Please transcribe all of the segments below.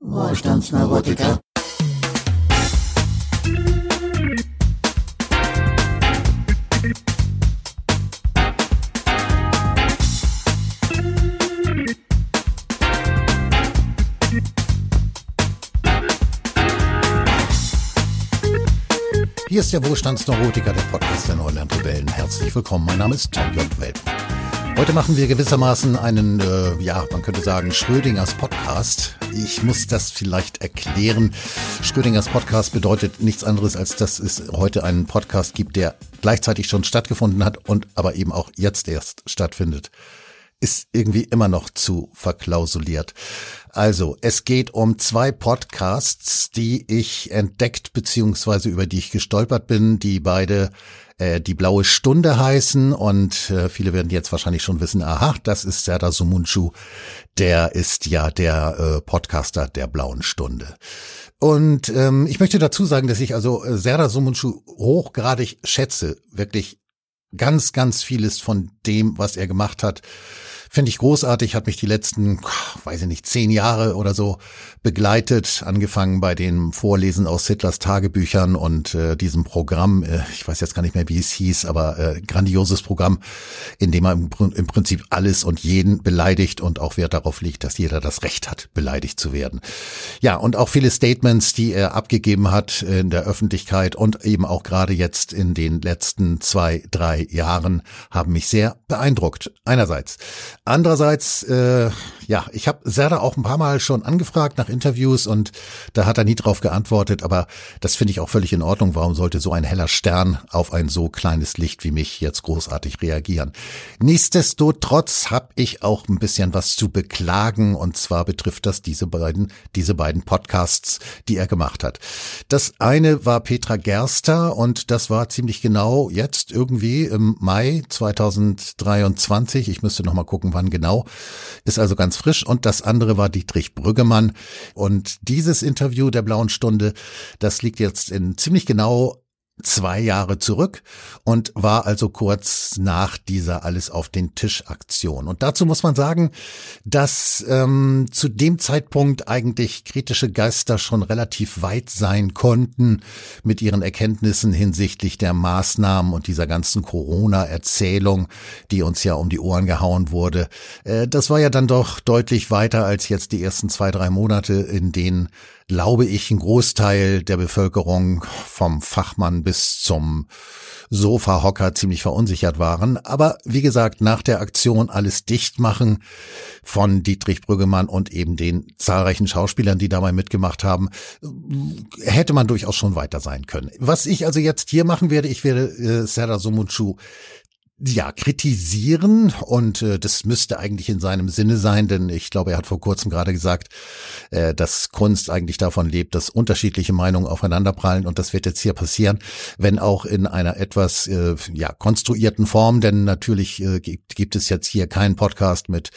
Wohlstandsneurotiker. Hier ist der Wohlstandsneurotiker, der Podcast der Neuland-Rebellen. Herzlich willkommen, mein Name ist Tom J. Weltmann. Heute machen wir gewissermaßen einen, äh, ja, man könnte sagen, Schrödingers Podcast. Ich muss das vielleicht erklären. Schrödingers Podcast bedeutet nichts anderes, als dass es heute einen Podcast gibt, der gleichzeitig schon stattgefunden hat und aber eben auch jetzt erst stattfindet. Ist irgendwie immer noch zu verklausuliert. Also, es geht um zwei Podcasts, die ich entdeckt beziehungsweise über die ich gestolpert bin, die beide äh, die blaue Stunde heißen und äh, viele werden jetzt wahrscheinlich schon wissen, aha, das ist Serdar Sumunchu, der ist ja der äh, Podcaster der blauen Stunde. Und ähm, ich möchte dazu sagen, dass ich also äh, Serdar Sumunchu hochgradig schätze, wirklich ganz, ganz vieles von dem, was er gemacht hat, Finde ich großartig, hat mich die letzten, weiß ich nicht, zehn Jahre oder so begleitet, angefangen bei den Vorlesen aus Hitlers Tagebüchern und äh, diesem Programm, äh, ich weiß jetzt gar nicht mehr, wie es hieß, aber äh, grandioses Programm, in dem man im, im Prinzip alles und jeden beleidigt und auch Wert darauf liegt, dass jeder das Recht hat, beleidigt zu werden. Ja, und auch viele Statements, die er abgegeben hat in der Öffentlichkeit und eben auch gerade jetzt in den letzten zwei, drei Jahren haben mich sehr beeindruckt. Einerseits. Andererseits, äh, ja, ich habe Serda auch ein paar Mal schon angefragt nach Interviews und da hat er nie drauf geantwortet, aber das finde ich auch völlig in Ordnung. Warum sollte so ein heller Stern auf ein so kleines Licht wie mich jetzt großartig reagieren? Nichtsdestotrotz habe ich auch ein bisschen was zu beklagen und zwar betrifft das diese beiden, diese beiden Podcasts, die er gemacht hat. Das eine war Petra Gerster und das war ziemlich genau jetzt irgendwie im Mai 2023. Ich müsste noch mal gucken, wann genau. Ist also ganz frisch. Und das andere war Dietrich Brüggemann. Und dieses Interview der Blauen Stunde, das liegt jetzt in ziemlich genau zwei Jahre zurück und war also kurz nach dieser Alles auf den Tisch Aktion. Und dazu muss man sagen, dass ähm, zu dem Zeitpunkt eigentlich kritische Geister schon relativ weit sein konnten mit ihren Erkenntnissen hinsichtlich der Maßnahmen und dieser ganzen Corona-Erzählung, die uns ja um die Ohren gehauen wurde. Äh, das war ja dann doch deutlich weiter als jetzt die ersten zwei, drei Monate, in denen glaube ich, ein Großteil der Bevölkerung vom Fachmann bis zum Sofahocker ziemlich verunsichert waren. Aber wie gesagt, nach der Aktion alles dicht machen von Dietrich Brüggemann und eben den zahlreichen Schauspielern, die dabei mitgemacht haben, hätte man durchaus schon weiter sein können. Was ich also jetzt hier machen werde, ich werde äh, Serdar Somunchu ja, kritisieren und äh, das müsste eigentlich in seinem Sinne sein, denn ich glaube, er hat vor kurzem gerade gesagt, äh, dass Kunst eigentlich davon lebt, dass unterschiedliche Meinungen aufeinanderprallen und das wird jetzt hier passieren, wenn auch in einer etwas äh, ja konstruierten Form, denn natürlich äh, gibt, gibt es jetzt hier keinen Podcast mit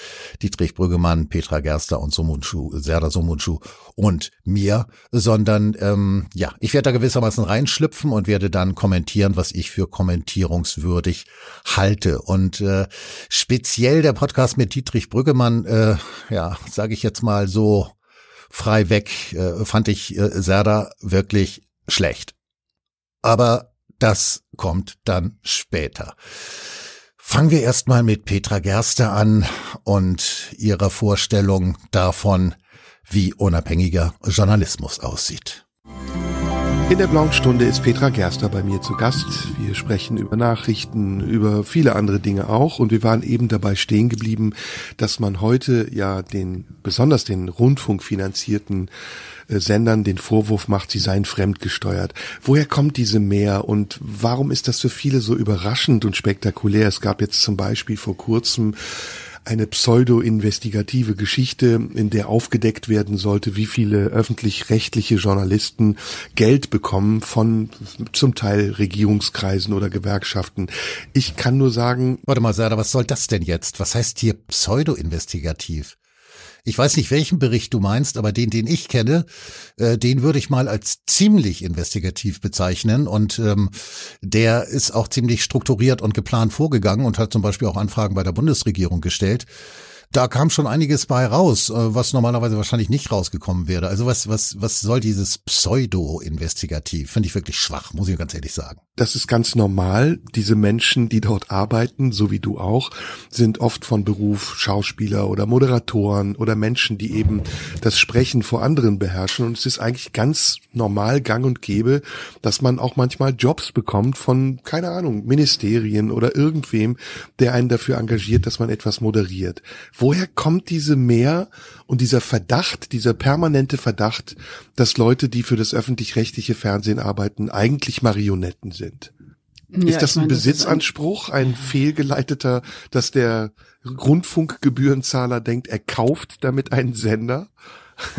Dietrich Brüggemann, Petra Gerster und Somunchu, Serda Somunchu und mir, sondern ähm, ja, ich werde da gewissermaßen reinschlüpfen und werde dann kommentieren, was ich für kommentierungswürdig halte. Und äh, speziell der Podcast mit Dietrich Brüggemann, äh, ja, sage ich jetzt mal so frei weg, äh, fand ich äh, Serda wirklich schlecht. Aber das kommt dann später. Fangen wir erstmal mit Petra Gerster an und ihrer Vorstellung davon, wie unabhängiger Journalismus aussieht. In der blauen Stunde ist Petra Gerster bei mir zu Gast. Wir sprechen über Nachrichten, über viele andere Dinge auch und wir waren eben dabei stehen geblieben, dass man heute ja den, besonders den rundfunkfinanzierten äh, Sendern den Vorwurf macht, sie seien fremdgesteuert. Woher kommt diese Mehr und warum ist das für viele so überraschend und spektakulär? Es gab jetzt zum Beispiel vor kurzem eine pseudo-investigative Geschichte, in der aufgedeckt werden sollte, wie viele öffentlich-rechtliche Journalisten Geld bekommen von zum Teil Regierungskreisen oder Gewerkschaften. Ich kann nur sagen. Warte mal, Sada, was soll das denn jetzt? Was heißt hier pseudo-investigativ? Ich weiß nicht, welchen Bericht du meinst, aber den, den ich kenne, äh, den würde ich mal als ziemlich investigativ bezeichnen. Und ähm, der ist auch ziemlich strukturiert und geplant vorgegangen und hat zum Beispiel auch Anfragen bei der Bundesregierung gestellt. da kam schon einiges bei raus, äh, was normalerweise wahrscheinlich nicht rausgekommen wäre. Also was, was, was soll dieses Pseudo-Investigativ? Finde ich wirklich schwach, muss ich ganz ehrlich sagen. Das ist ganz normal. Diese Menschen, die dort arbeiten, so wie du auch, sind oft von Beruf Schauspieler oder Moderatoren oder Menschen, die eben das Sprechen vor anderen beherrschen. Und es ist eigentlich ganz normal gang und gäbe, dass man auch manchmal Jobs bekommt von, keine Ahnung, Ministerien oder irgendwem, der einen dafür engagiert, dass man etwas moderiert. Woher kommt diese Mehr und dieser Verdacht, dieser permanente Verdacht, dass Leute, die für das öffentlich-rechtliche Fernsehen arbeiten, eigentlich Marionetten sind? Ja, ist das ein meine, Besitzanspruch, ein, ein fehlgeleiteter, dass der Rundfunkgebührenzahler denkt, er kauft damit einen Sender?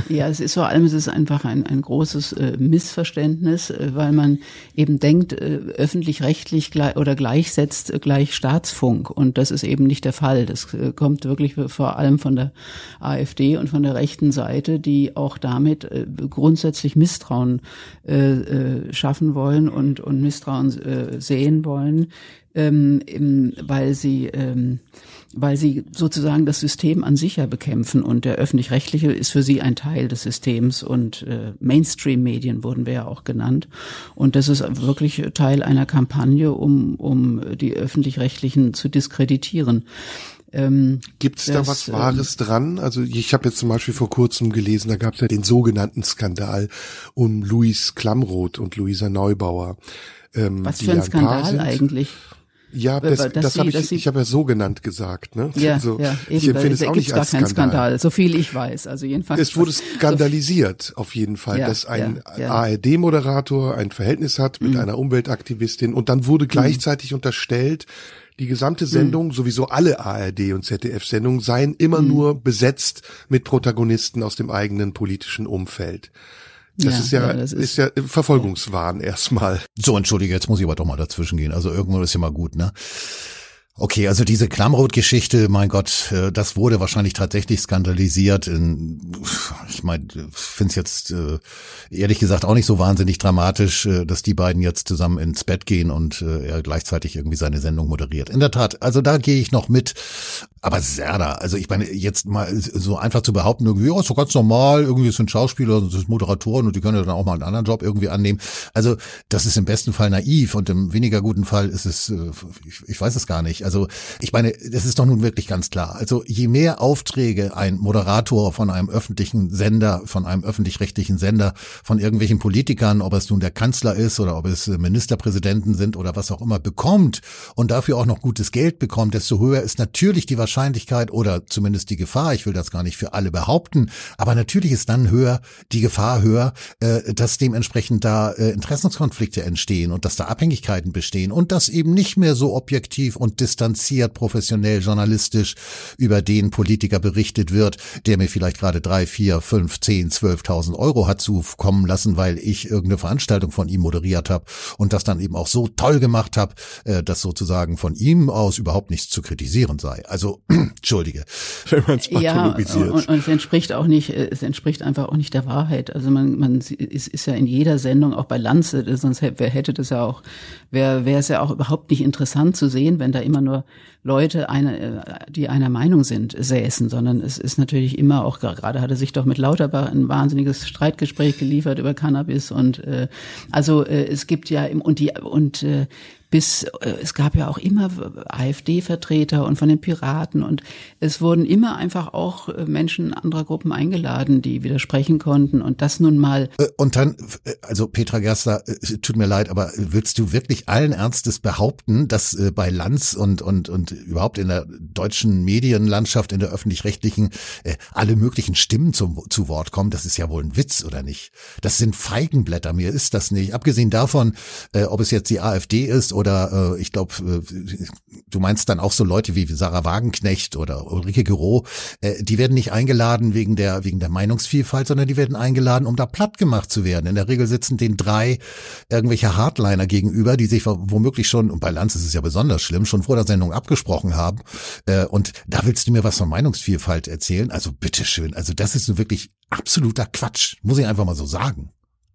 Ja, es ist vor allem, es ist einfach ein, ein großes äh, Missverständnis, äh, weil man eben denkt, äh, öffentlich-rechtlich gleich, oder gleichsetzt äh, gleich Staatsfunk. Und das ist eben nicht der Fall. Das äh, kommt wirklich vor allem von der AfD und von der rechten Seite, die auch damit äh, grundsätzlich Misstrauen äh, äh, schaffen wollen und, und Misstrauen äh, sehen wollen, ähm, im, weil sie ähm, weil sie sozusagen das System an sich ja bekämpfen und der öffentlich-rechtliche ist für sie ein Teil des Systems und äh, Mainstream-Medien wurden wir ja auch genannt und das ist wirklich Teil einer Kampagne, um, um die öffentlich-rechtlichen zu diskreditieren. Ähm, Gibt es da was Wahres ähm, dran? Also ich habe jetzt zum Beispiel vor kurzem gelesen, da gab es ja den sogenannten Skandal um Luis Klamroth und Luisa Neubauer. Ähm, was für ein Skandal eigentlich? Ja, das, das, das habe ich, ich habe ja so genannt gesagt. Ne? Ja, also, ja eben, ich empfinde es auch nicht als Skandal. Skandal. So viel ich weiß. Also jedenfalls. Es wurde skandalisiert so auf jeden Fall, ja, dass ein ja. ARD-Moderator ein Verhältnis hat mit mhm. einer Umweltaktivistin und dann wurde mhm. gleichzeitig mhm. unterstellt, die gesamte Sendung, mhm. sowieso alle ARD und ZDF-Sendungen seien immer mhm. nur besetzt mit Protagonisten aus dem eigenen politischen Umfeld. Das ja, ist ja, ja das ist, ist, ja Verfolgungswahn erstmal. So, entschuldige, jetzt muss ich aber doch mal dazwischen gehen. Also irgendwo ist ja mal gut, ne? Okay, also diese Klammrot-Geschichte, mein Gott, äh, das wurde wahrscheinlich tatsächlich skandalisiert. Ich meine, finde es jetzt äh, ehrlich gesagt auch nicht so wahnsinnig dramatisch, äh, dass die beiden jetzt zusammen ins Bett gehen und er gleichzeitig irgendwie seine Sendung moderiert. In der Tat, also da gehe ich noch mit. Aber Serda, also ich meine, jetzt mal so einfach zu behaupten, irgendwie, ja, ist doch ganz normal, irgendwie sind Schauspieler, sind Moderatoren und die können ja dann auch mal einen anderen Job irgendwie annehmen. Also das ist im besten Fall naiv und im weniger guten Fall ist es, ich weiß es gar nicht also ich meine, das ist doch nun wirklich ganz klar. Also je mehr Aufträge ein Moderator von einem öffentlichen Sender, von einem öffentlich-rechtlichen Sender, von irgendwelchen Politikern, ob es nun der Kanzler ist oder ob es Ministerpräsidenten sind oder was auch immer, bekommt und dafür auch noch gutes Geld bekommt, desto höher ist natürlich die Wahrscheinlichkeit oder zumindest die Gefahr, ich will das gar nicht für alle behaupten, aber natürlich ist dann höher die Gefahr höher, äh, dass dementsprechend da äh, Interessenskonflikte entstehen und dass da Abhängigkeiten bestehen und das eben nicht mehr so objektiv und distanziert, professionell, journalistisch über den Politiker berichtet wird, der mir vielleicht gerade drei, vier, fünf, zehn, zwölftausend Euro hat zukommen lassen, weil ich irgendeine Veranstaltung von ihm moderiert habe und das dann eben auch so toll gemacht habe, äh, dass sozusagen von ihm aus überhaupt nichts zu kritisieren sei. Also, entschuldige. Wenn man es ja, und, und es entspricht auch nicht, äh, es entspricht einfach auch nicht der Wahrheit. Also man, man ist, ist ja in jeder Sendung, auch bei Lanze, sonst hätte, hätte das ja auch, wäre es ja auch überhaupt nicht interessant zu sehen, wenn da immer nur Leute, eine, äh, die einer Meinung sind, säßen, sondern es ist natürlich immer auch, gerade hat er sich doch mit Lauterbach ein wahnsinniges Streitgespräch geliefert über Cannabis und äh, also äh, es gibt ja im, und die und äh, bis äh, es gab ja auch immer AfD-Vertreter und von den Piraten und es wurden immer einfach auch äh, Menschen anderer Gruppen eingeladen, die widersprechen konnten und das nun mal. Äh, und dann, also Petra Gerster, tut mir leid, aber willst du wirklich allen Ernstes behaupten, dass bei Lanz und und und überhaupt in der deutschen Medienlandschaft, in der öffentlich-rechtlichen, alle möglichen Stimmen zum, zu Wort kommen? Das ist ja wohl ein Witz, oder nicht? Das sind Feigenblätter, mir ist das nicht. Abgesehen davon, ob es jetzt die AfD ist oder äh, ich glaube, äh, du meinst dann auch so Leute wie Sarah Wagenknecht oder Ulrike Gero, äh, die werden nicht eingeladen wegen der wegen der Meinungsvielfalt, sondern die werden eingeladen, um da platt gemacht zu werden. In der Regel sitzen den drei irgendwelche Hardliner gegenüber, die sich womöglich schon, und bei Lanz ist es ja besonders schlimm, schon vor der Sendung abgesprochen haben. Äh, und da willst du mir was von Meinungsvielfalt erzählen? Also bitteschön, also das ist wirklich absoluter Quatsch, muss ich einfach mal so sagen.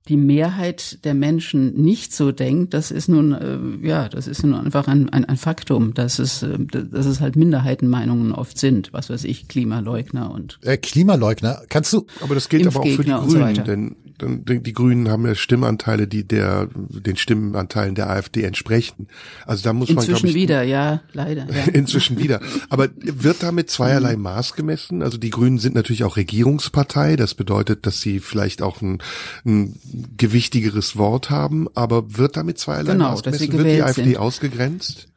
Die Mehrheit der Menschen nicht so denkt, das ist nun, äh, ja, das ist nun einfach ein, ein, ein Faktum, dass es, äh, dass es halt Minderheitenmeinungen oft sind, was weiß ich, Klimaleugner und. Äh, Klimaleugner, kannst du. Aber das gilt aber auch für die Grünen, so denn die Grünen haben ja Stimmanteile, die der den Stimmenteilen der AfD entsprechen. Also da muss Inzwischen man glaube ich wieder, ja, leider. Ja. Inzwischen wieder. Aber wird damit zweierlei mhm. Maß gemessen? Also die Grünen sind natürlich auch Regierungspartei. Das bedeutet, dass sie vielleicht auch ein, ein gewichtigeres Wort haben. Aber wird damit zweierlei genau, gemessen? Wird die AfD ausgegrenzt?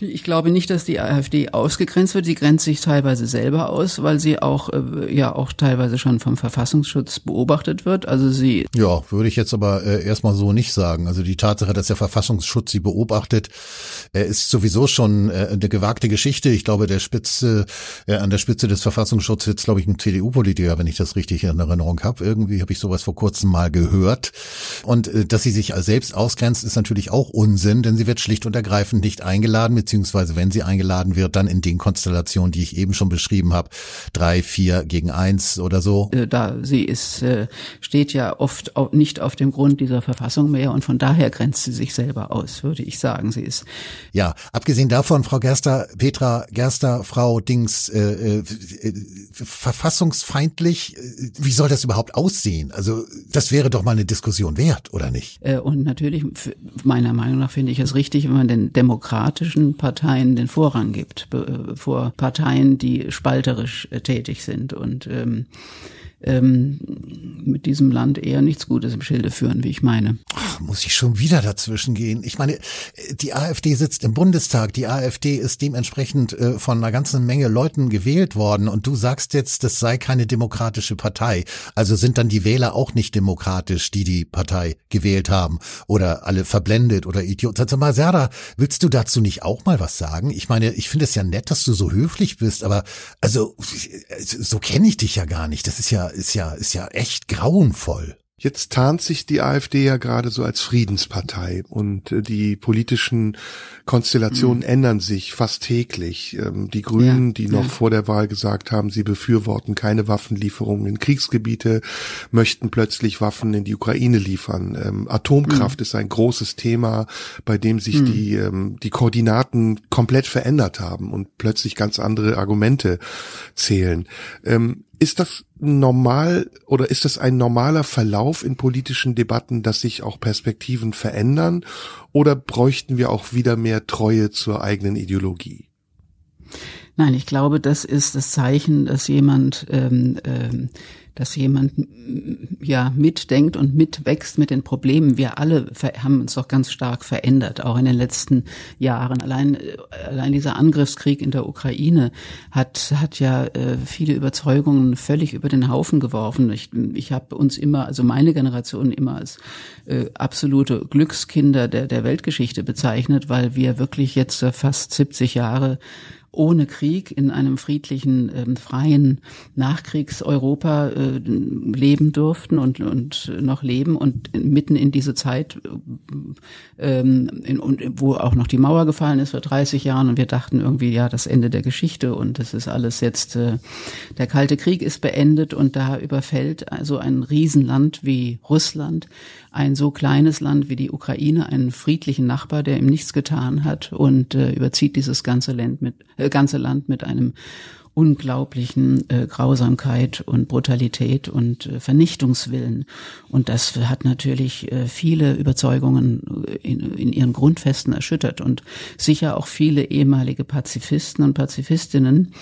Ich glaube nicht, dass die AfD ausgegrenzt wird. Sie grenzt sich teilweise selber aus, weil sie auch äh, ja auch teilweise schon vom Verfassungsschutz beobachtet wird. Also sie ja würde ich jetzt aber äh, erstmal so nicht sagen. Also die Tatsache, dass der Verfassungsschutz sie beobachtet, äh, ist sowieso schon äh, eine gewagte Geschichte. Ich glaube, der Spitze äh, an der Spitze des Verfassungsschutzes sitzt, glaube ich, ein CDU-Politiker, wenn ich das richtig in Erinnerung habe. Irgendwie habe ich sowas vor kurzem mal gehört. Und äh, dass sie sich selbst ausgrenzt, ist natürlich auch Unsinn, denn sie wird schlicht und ergreifend nicht eingeladen beziehungsweise wenn sie eingeladen wird, dann in den Konstellationen, die ich eben schon beschrieben habe, drei, vier gegen eins oder so. Äh, da sie ist, äh, steht ja oft nicht auf dem Grund dieser Verfassung mehr und von daher grenzt sie sich selber aus, würde ich sagen. Sie ist. Ja, abgesehen davon, Frau Gerster, Petra Gerster, Frau Dings, äh, äh, verfassungsfeindlich. Wie soll das überhaupt aussehen? Also das wäre doch mal eine Diskussion wert, oder nicht? und natürlich, meiner Meinung nach finde ich es richtig, wenn man den demokratischen Parteien den Vorrang gibt vor Parteien, die spalterisch äh, tätig sind. Und ähm, ähm, mit diesem Land eher nichts Gutes im Schilde führen, wie ich meine. Ach, muss ich schon wieder dazwischen gehen? Ich meine, die AfD sitzt im Bundestag, die AfD ist dementsprechend äh, von einer ganzen Menge Leuten gewählt worden und du sagst jetzt, das sei keine demokratische Partei. Also sind dann die Wähler auch nicht demokratisch, die die Partei gewählt haben oder alle verblendet oder Idioten. Sag mal, Serda, willst du dazu nicht auch mal was sagen? Ich meine, ich finde es ja nett, dass du so höflich bist, aber also so kenne ich dich ja gar nicht. Das ist ja ist ja, ist ja echt grauenvoll. Jetzt tarnt sich die AfD ja gerade so als Friedenspartei und äh, die politischen Konstellationen mhm. ändern sich fast täglich. Ähm, die Grünen, ja, die noch ja. vor der Wahl gesagt haben, sie befürworten keine Waffenlieferungen in Kriegsgebiete, möchten plötzlich Waffen in die Ukraine liefern. Ähm, Atomkraft mhm. ist ein großes Thema, bei dem sich mhm. die, ähm, die Koordinaten komplett verändert haben und plötzlich ganz andere Argumente zählen. Ist das normal oder ist das ein normaler Verlauf in politischen Debatten, dass sich auch Perspektiven verändern oder bräuchten wir auch wieder mehr Treue zur eigenen Ideologie? Nein, ich glaube, das ist das Zeichen, dass jemand ähm, ähm, dass jemand ja mitdenkt und mitwächst mit den Problemen. Wir alle haben uns doch ganz stark verändert, auch in den letzten Jahren. Allein, allein dieser Angriffskrieg in der Ukraine hat, hat ja äh, viele Überzeugungen völlig über den Haufen geworfen. Ich, ich habe uns immer, also meine Generation immer als äh, absolute Glückskinder der, der Weltgeschichte bezeichnet, weil wir wirklich jetzt fast 70 Jahre ohne Krieg in einem friedlichen, ähm, freien Nachkriegseuropa äh, leben durften und, und noch leben und mitten in diese Zeit, äh, ähm, in, und, wo auch noch die Mauer gefallen ist vor 30 Jahren und wir dachten irgendwie, ja, das Ende der Geschichte und das ist alles jetzt, äh, der Kalte Krieg ist beendet und da überfällt also ein Riesenland wie Russland ein so kleines Land wie die Ukraine, einen friedlichen Nachbar, der ihm nichts getan hat und äh, überzieht dieses ganze Land mit, äh, ganze Land mit einem unglaublichen äh, Grausamkeit und Brutalität und äh, Vernichtungswillen. Und das hat natürlich äh, viele Überzeugungen in, in ihren Grundfesten erschüttert und sicher auch viele ehemalige Pazifisten und Pazifistinnen,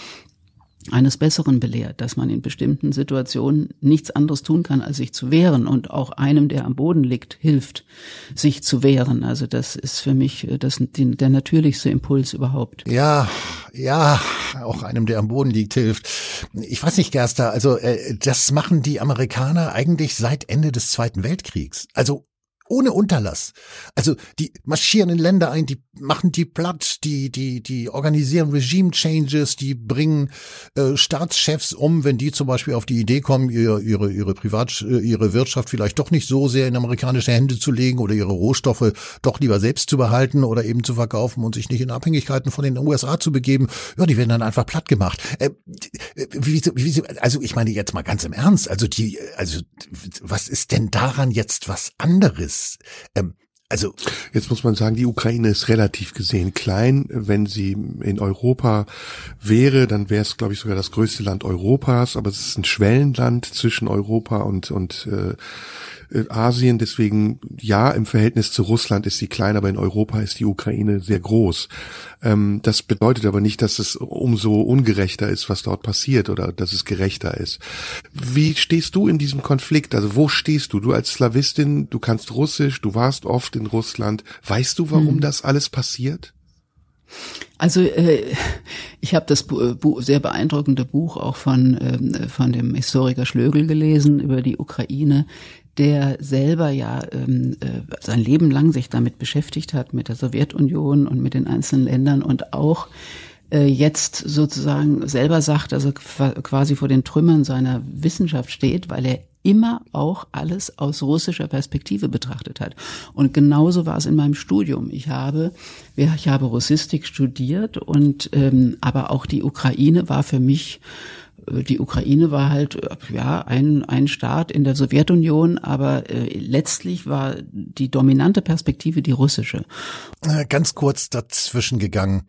eines Besseren belehrt, dass man in bestimmten Situationen nichts anderes tun kann, als sich zu wehren und auch einem, der am Boden liegt, hilft, sich zu wehren. Also das ist für mich äh, das, der natürlichste Impuls überhaupt. Ja, ja, auch einem, der am Boden liegt, hilft. Ich weiß nicht, Gerster, also äh, das machen die Amerikaner eigentlich seit Ende des Zweiten Weltkriegs. Also ohne Unterlass. Also die marschieren in Länder ein, die machen die platt, die die die organisieren Regime Changes, die bringen äh, Staatschefs um, wenn die zum Beispiel auf die Idee kommen, ihre ihre ihre Privat äh, ihre Wirtschaft vielleicht doch nicht so sehr in amerikanische Hände zu legen oder ihre Rohstoffe doch lieber selbst zu behalten oder eben zu verkaufen und sich nicht in Abhängigkeiten von den USA zu begeben. Ja, die werden dann einfach platt gemacht. Äh, wie, wie, also ich meine jetzt mal ganz im Ernst, also die also was ist denn daran jetzt was anderes? Ähm, also jetzt muss man sagen, die Ukraine ist relativ gesehen klein. Wenn sie in Europa wäre, dann wäre es, glaube ich, sogar das größte Land Europas. Aber es ist ein Schwellenland zwischen Europa und und äh, Asien. Deswegen, ja, im Verhältnis zu Russland ist sie klein, aber in Europa ist die Ukraine sehr groß. Ähm, das bedeutet aber nicht, dass es umso ungerechter ist, was dort passiert oder dass es gerechter ist. Wie stehst du in diesem Konflikt? Also wo stehst du? Du als Slawistin, du kannst Russisch, du warst oft in Russland. Weißt du, warum hm. das alles passiert? Also äh, ich habe das Bu sehr beeindruckende Buch auch von, äh, von dem Historiker Schlögel gelesen über die Ukraine der selber ja ähm, äh, sein Leben lang sich damit beschäftigt hat, mit der Sowjetunion und mit den einzelnen Ländern und auch äh, jetzt sozusagen selber sagt, also quasi vor den Trümmern seiner Wissenschaft steht, weil er immer auch alles aus russischer Perspektive betrachtet hat. Und genauso war es in meinem Studium. Ich habe, ich habe Russistik studiert und ähm, aber auch die Ukraine war für mich die Ukraine war halt ja ein, ein Staat in der Sowjetunion, aber äh, letztlich war die dominante Perspektive die russische. Äh, ganz kurz dazwischen gegangen.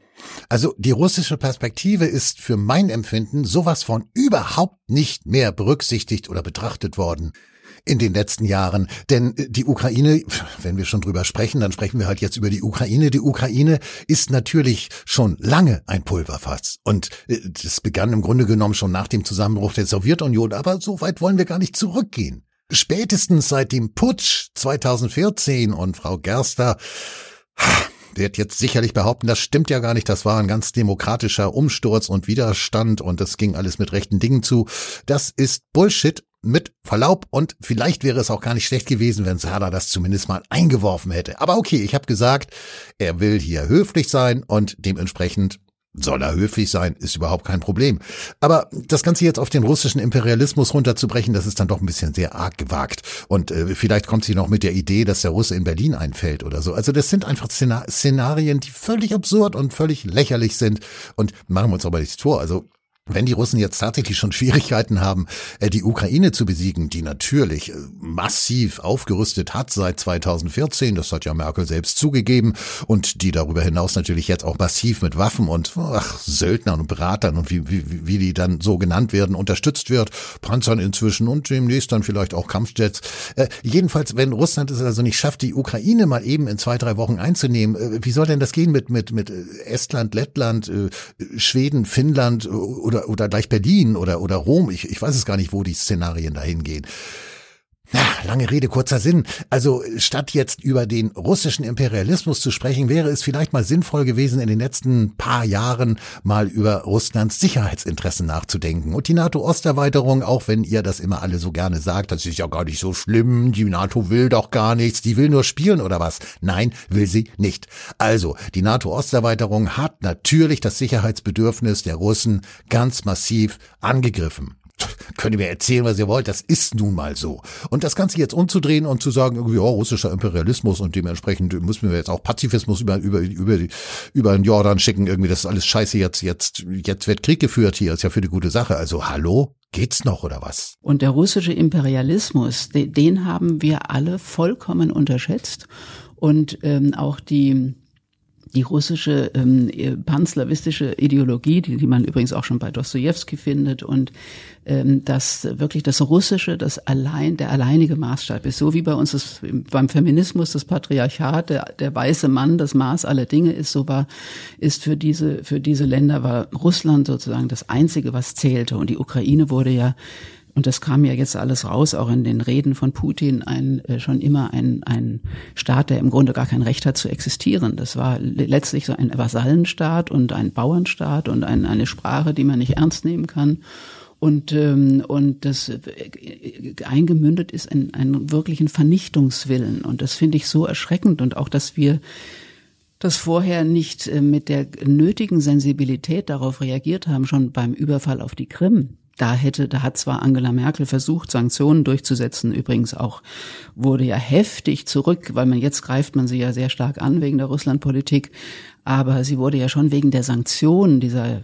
Also die russische Perspektive ist für mein Empfinden sowas von überhaupt nicht mehr berücksichtigt oder betrachtet worden in den letzten Jahren. Denn äh, die Ukraine, wenn wir schon drüber sprechen, dann sprechen wir halt jetzt über die Ukraine. Die Ukraine ist natürlich schon lange ein Pulverfass. Und äh, das begann im Grunde genommen schon nach dem Zusammenbruch der Sowjetunion. Aber so weit wollen wir gar nicht zurückgehen. Spätestens seit dem Putsch 2014 und Frau Gerster wird jetzt sicherlich behaupten, das stimmt ja gar nicht, das war ein ganz demokratischer Umsturz und Widerstand und das ging alles mit rechten Dingen zu. Das ist Bullshit mit Verlaub und vielleicht wäre es auch gar nicht schlecht gewesen, wenn Sada das zumindest mal eingeworfen hätte. Aber okay, ich habe gesagt, er will hier höflich sein und dementsprechend soll er höflich sein, ist überhaupt kein Problem. Aber das Ganze jetzt auf den russischen Imperialismus runterzubrechen, das ist dann doch ein bisschen sehr arg gewagt. Und äh, vielleicht kommt sie noch mit der Idee, dass der Russe in Berlin einfällt oder so. Also das sind einfach Szenarien, die völlig absurd und völlig lächerlich sind. Und machen wir uns aber nichts vor. Also wenn die Russen jetzt tatsächlich schon Schwierigkeiten haben, äh, die Ukraine zu besiegen, die natürlich äh, massiv aufgerüstet hat seit 2014, das hat ja Merkel selbst zugegeben, und die darüber hinaus natürlich jetzt auch massiv mit Waffen und ach, Söldnern und Beratern und wie, wie, wie die dann so genannt werden, unterstützt wird, Panzern inzwischen und demnächst dann vielleicht auch Kampfjets. Äh, jedenfalls, wenn Russland es also nicht schafft, die Ukraine mal eben in zwei, drei Wochen einzunehmen, äh, wie soll denn das gehen mit, mit, mit Estland, Lettland, äh, Schweden, Finnland oder oder, oder gleich Berlin oder, oder Rom. Ich, ich weiß es gar nicht, wo die Szenarien dahin gehen. Na, lange Rede, kurzer Sinn. Also statt jetzt über den russischen Imperialismus zu sprechen, wäre es vielleicht mal sinnvoll gewesen, in den letzten paar Jahren mal über Russlands Sicherheitsinteressen nachzudenken. Und die NATO-Osterweiterung, auch wenn ihr das immer alle so gerne sagt, das ist ja gar nicht so schlimm, die NATO will doch gar nichts, die will nur spielen oder was? Nein, will sie nicht. Also, die NATO-Osterweiterung hat natürlich das Sicherheitsbedürfnis der Russen ganz massiv angegriffen könnt ihr mir erzählen, was ihr wollt, das ist nun mal so. Und das Ganze jetzt umzudrehen und zu sagen, irgendwie, oh, russischer Imperialismus und dementsprechend müssen wir jetzt auch Pazifismus über, über, über, über den Jordan schicken, irgendwie, das ist alles scheiße, jetzt, jetzt, jetzt wird Krieg geführt hier, ist ja für die gute Sache. Also, hallo? Geht's noch oder was? Und der russische Imperialismus, den, haben wir alle vollkommen unterschätzt. Und ähm, auch die die russische ähm, panslawistische Ideologie, die, die man übrigens auch schon bei Dostoevsky findet, und ähm, dass wirklich das Russische das allein der alleinige Maßstab ist, so wie bei uns das, beim Feminismus das Patriarchat, der, der weiße Mann das Maß aller Dinge ist, so war ist für diese für diese Länder war Russland sozusagen das einzige, was zählte, und die Ukraine wurde ja und das kam ja jetzt alles raus, auch in den Reden von Putin, ein, äh, schon immer ein, ein Staat, der im Grunde gar kein Recht hat zu existieren. Das war letztlich so ein Vasallenstaat und ein Bauernstaat und ein, eine Sprache, die man nicht ernst nehmen kann. Und, ähm, und das äh, eingemündet ist in einen wirklichen Vernichtungswillen. Und das finde ich so erschreckend. Und auch, dass wir das vorher nicht äh, mit der nötigen Sensibilität darauf reagiert haben, schon beim Überfall auf die Krim da hätte, da hat zwar Angela Merkel versucht, Sanktionen durchzusetzen, übrigens auch wurde ja heftig zurück, weil man jetzt greift man sie ja sehr stark an wegen der Russlandpolitik, aber sie wurde ja schon wegen der Sanktionen, dieser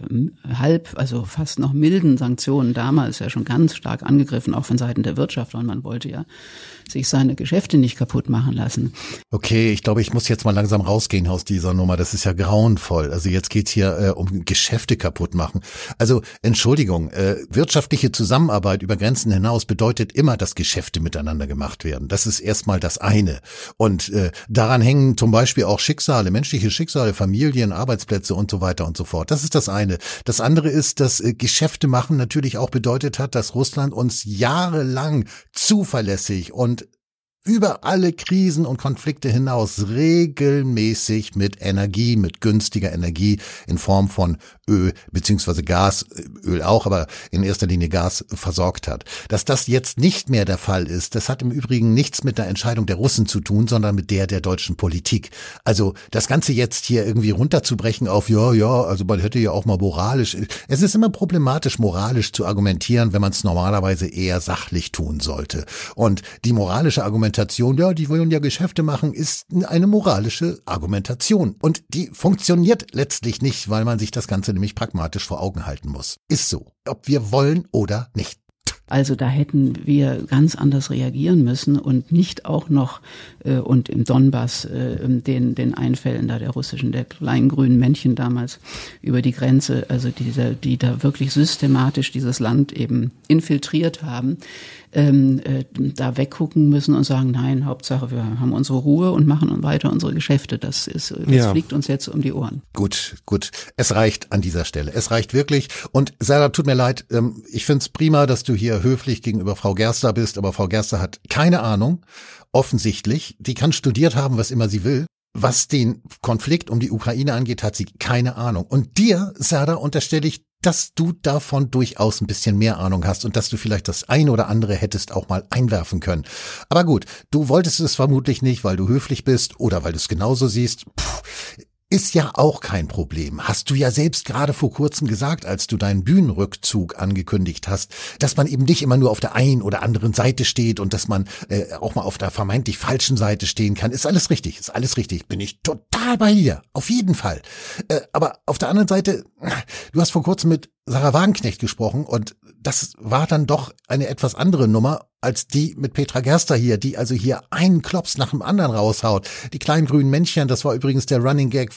halb, also fast noch milden Sanktionen damals ja schon ganz stark angegriffen, auch von Seiten der Wirtschaft, weil man wollte ja sich seine Geschäfte nicht kaputt machen lassen. Okay, ich glaube, ich muss jetzt mal langsam rausgehen aus dieser Nummer. Das ist ja grauenvoll. Also jetzt geht's hier äh, um Geschäfte kaputt machen. Also Entschuldigung, äh, wirtschaftliche Zusammenarbeit über Grenzen hinaus bedeutet immer, dass Geschäfte miteinander gemacht werden. Das ist erstmal das eine. Und äh, daran hängen zum Beispiel auch Schicksale, menschliche Schicksale, Familien, Arbeitsplätze und so weiter und so fort. Das ist das eine. Das andere ist, dass äh, Geschäfte machen natürlich auch bedeutet hat, dass Russland uns jahrelang zuverlässig und über alle Krisen und Konflikte hinaus regelmäßig mit Energie, mit günstiger Energie in Form von Öl beziehungsweise Gas, Öl auch, aber in erster Linie Gas versorgt hat. Dass das jetzt nicht mehr der Fall ist, das hat im Übrigen nichts mit der Entscheidung der Russen zu tun, sondern mit der der deutschen Politik. Also das Ganze jetzt hier irgendwie runterzubrechen auf, ja, ja, also man hätte ja auch mal moralisch, es ist immer problematisch, moralisch zu argumentieren, wenn man es normalerweise eher sachlich tun sollte. Und die moralische Argumentation Argumentation, ja, die wollen ja Geschäfte machen, ist eine moralische Argumentation. Und die funktioniert letztlich nicht, weil man sich das Ganze nämlich pragmatisch vor Augen halten muss. Ist so. Ob wir wollen oder nicht. Also da hätten wir ganz anders reagieren müssen und nicht auch noch äh, und im Donbass äh, den den Einfällen da der russischen der kleinen grünen Männchen damals über die Grenze, also die, die da wirklich systematisch dieses Land eben infiltriert haben ähm, äh, da weggucken müssen und sagen, nein, Hauptsache wir haben unsere Ruhe und machen weiter unsere Geschäfte. Das ist, das ja. fliegt uns jetzt um die Ohren. Gut, gut. Es reicht an dieser Stelle. Es reicht wirklich. Und Sarah, tut mir leid. Ähm, ich finde es prima, dass du hier höflich gegenüber Frau Gerster bist, aber Frau Gerster hat keine Ahnung. Offensichtlich. Die kann studiert haben, was immer sie will. Was den Konflikt um die Ukraine angeht, hat sie keine Ahnung. Und dir, Sarah, unterstelle ich dass du davon durchaus ein bisschen mehr Ahnung hast und dass du vielleicht das ein oder andere hättest auch mal einwerfen können. Aber gut, du wolltest es vermutlich nicht, weil du höflich bist oder weil du es genauso siehst. Puh, ist ja auch kein Problem. Hast du ja selbst gerade vor kurzem gesagt, als du deinen Bühnenrückzug angekündigt hast, dass man eben nicht immer nur auf der einen oder anderen Seite steht und dass man äh, auch mal auf der vermeintlich falschen Seite stehen kann. Ist alles richtig, ist alles richtig. Bin ich total bei dir. Auf jeden Fall. Äh, aber auf der anderen Seite, du hast vor kurzem mit Sarah Wagenknecht gesprochen und das war dann doch eine etwas andere Nummer als die mit Petra Gerster hier, die also hier einen Klops nach dem anderen raushaut. Die kleinen grünen Männchen, das war übrigens der Running Gag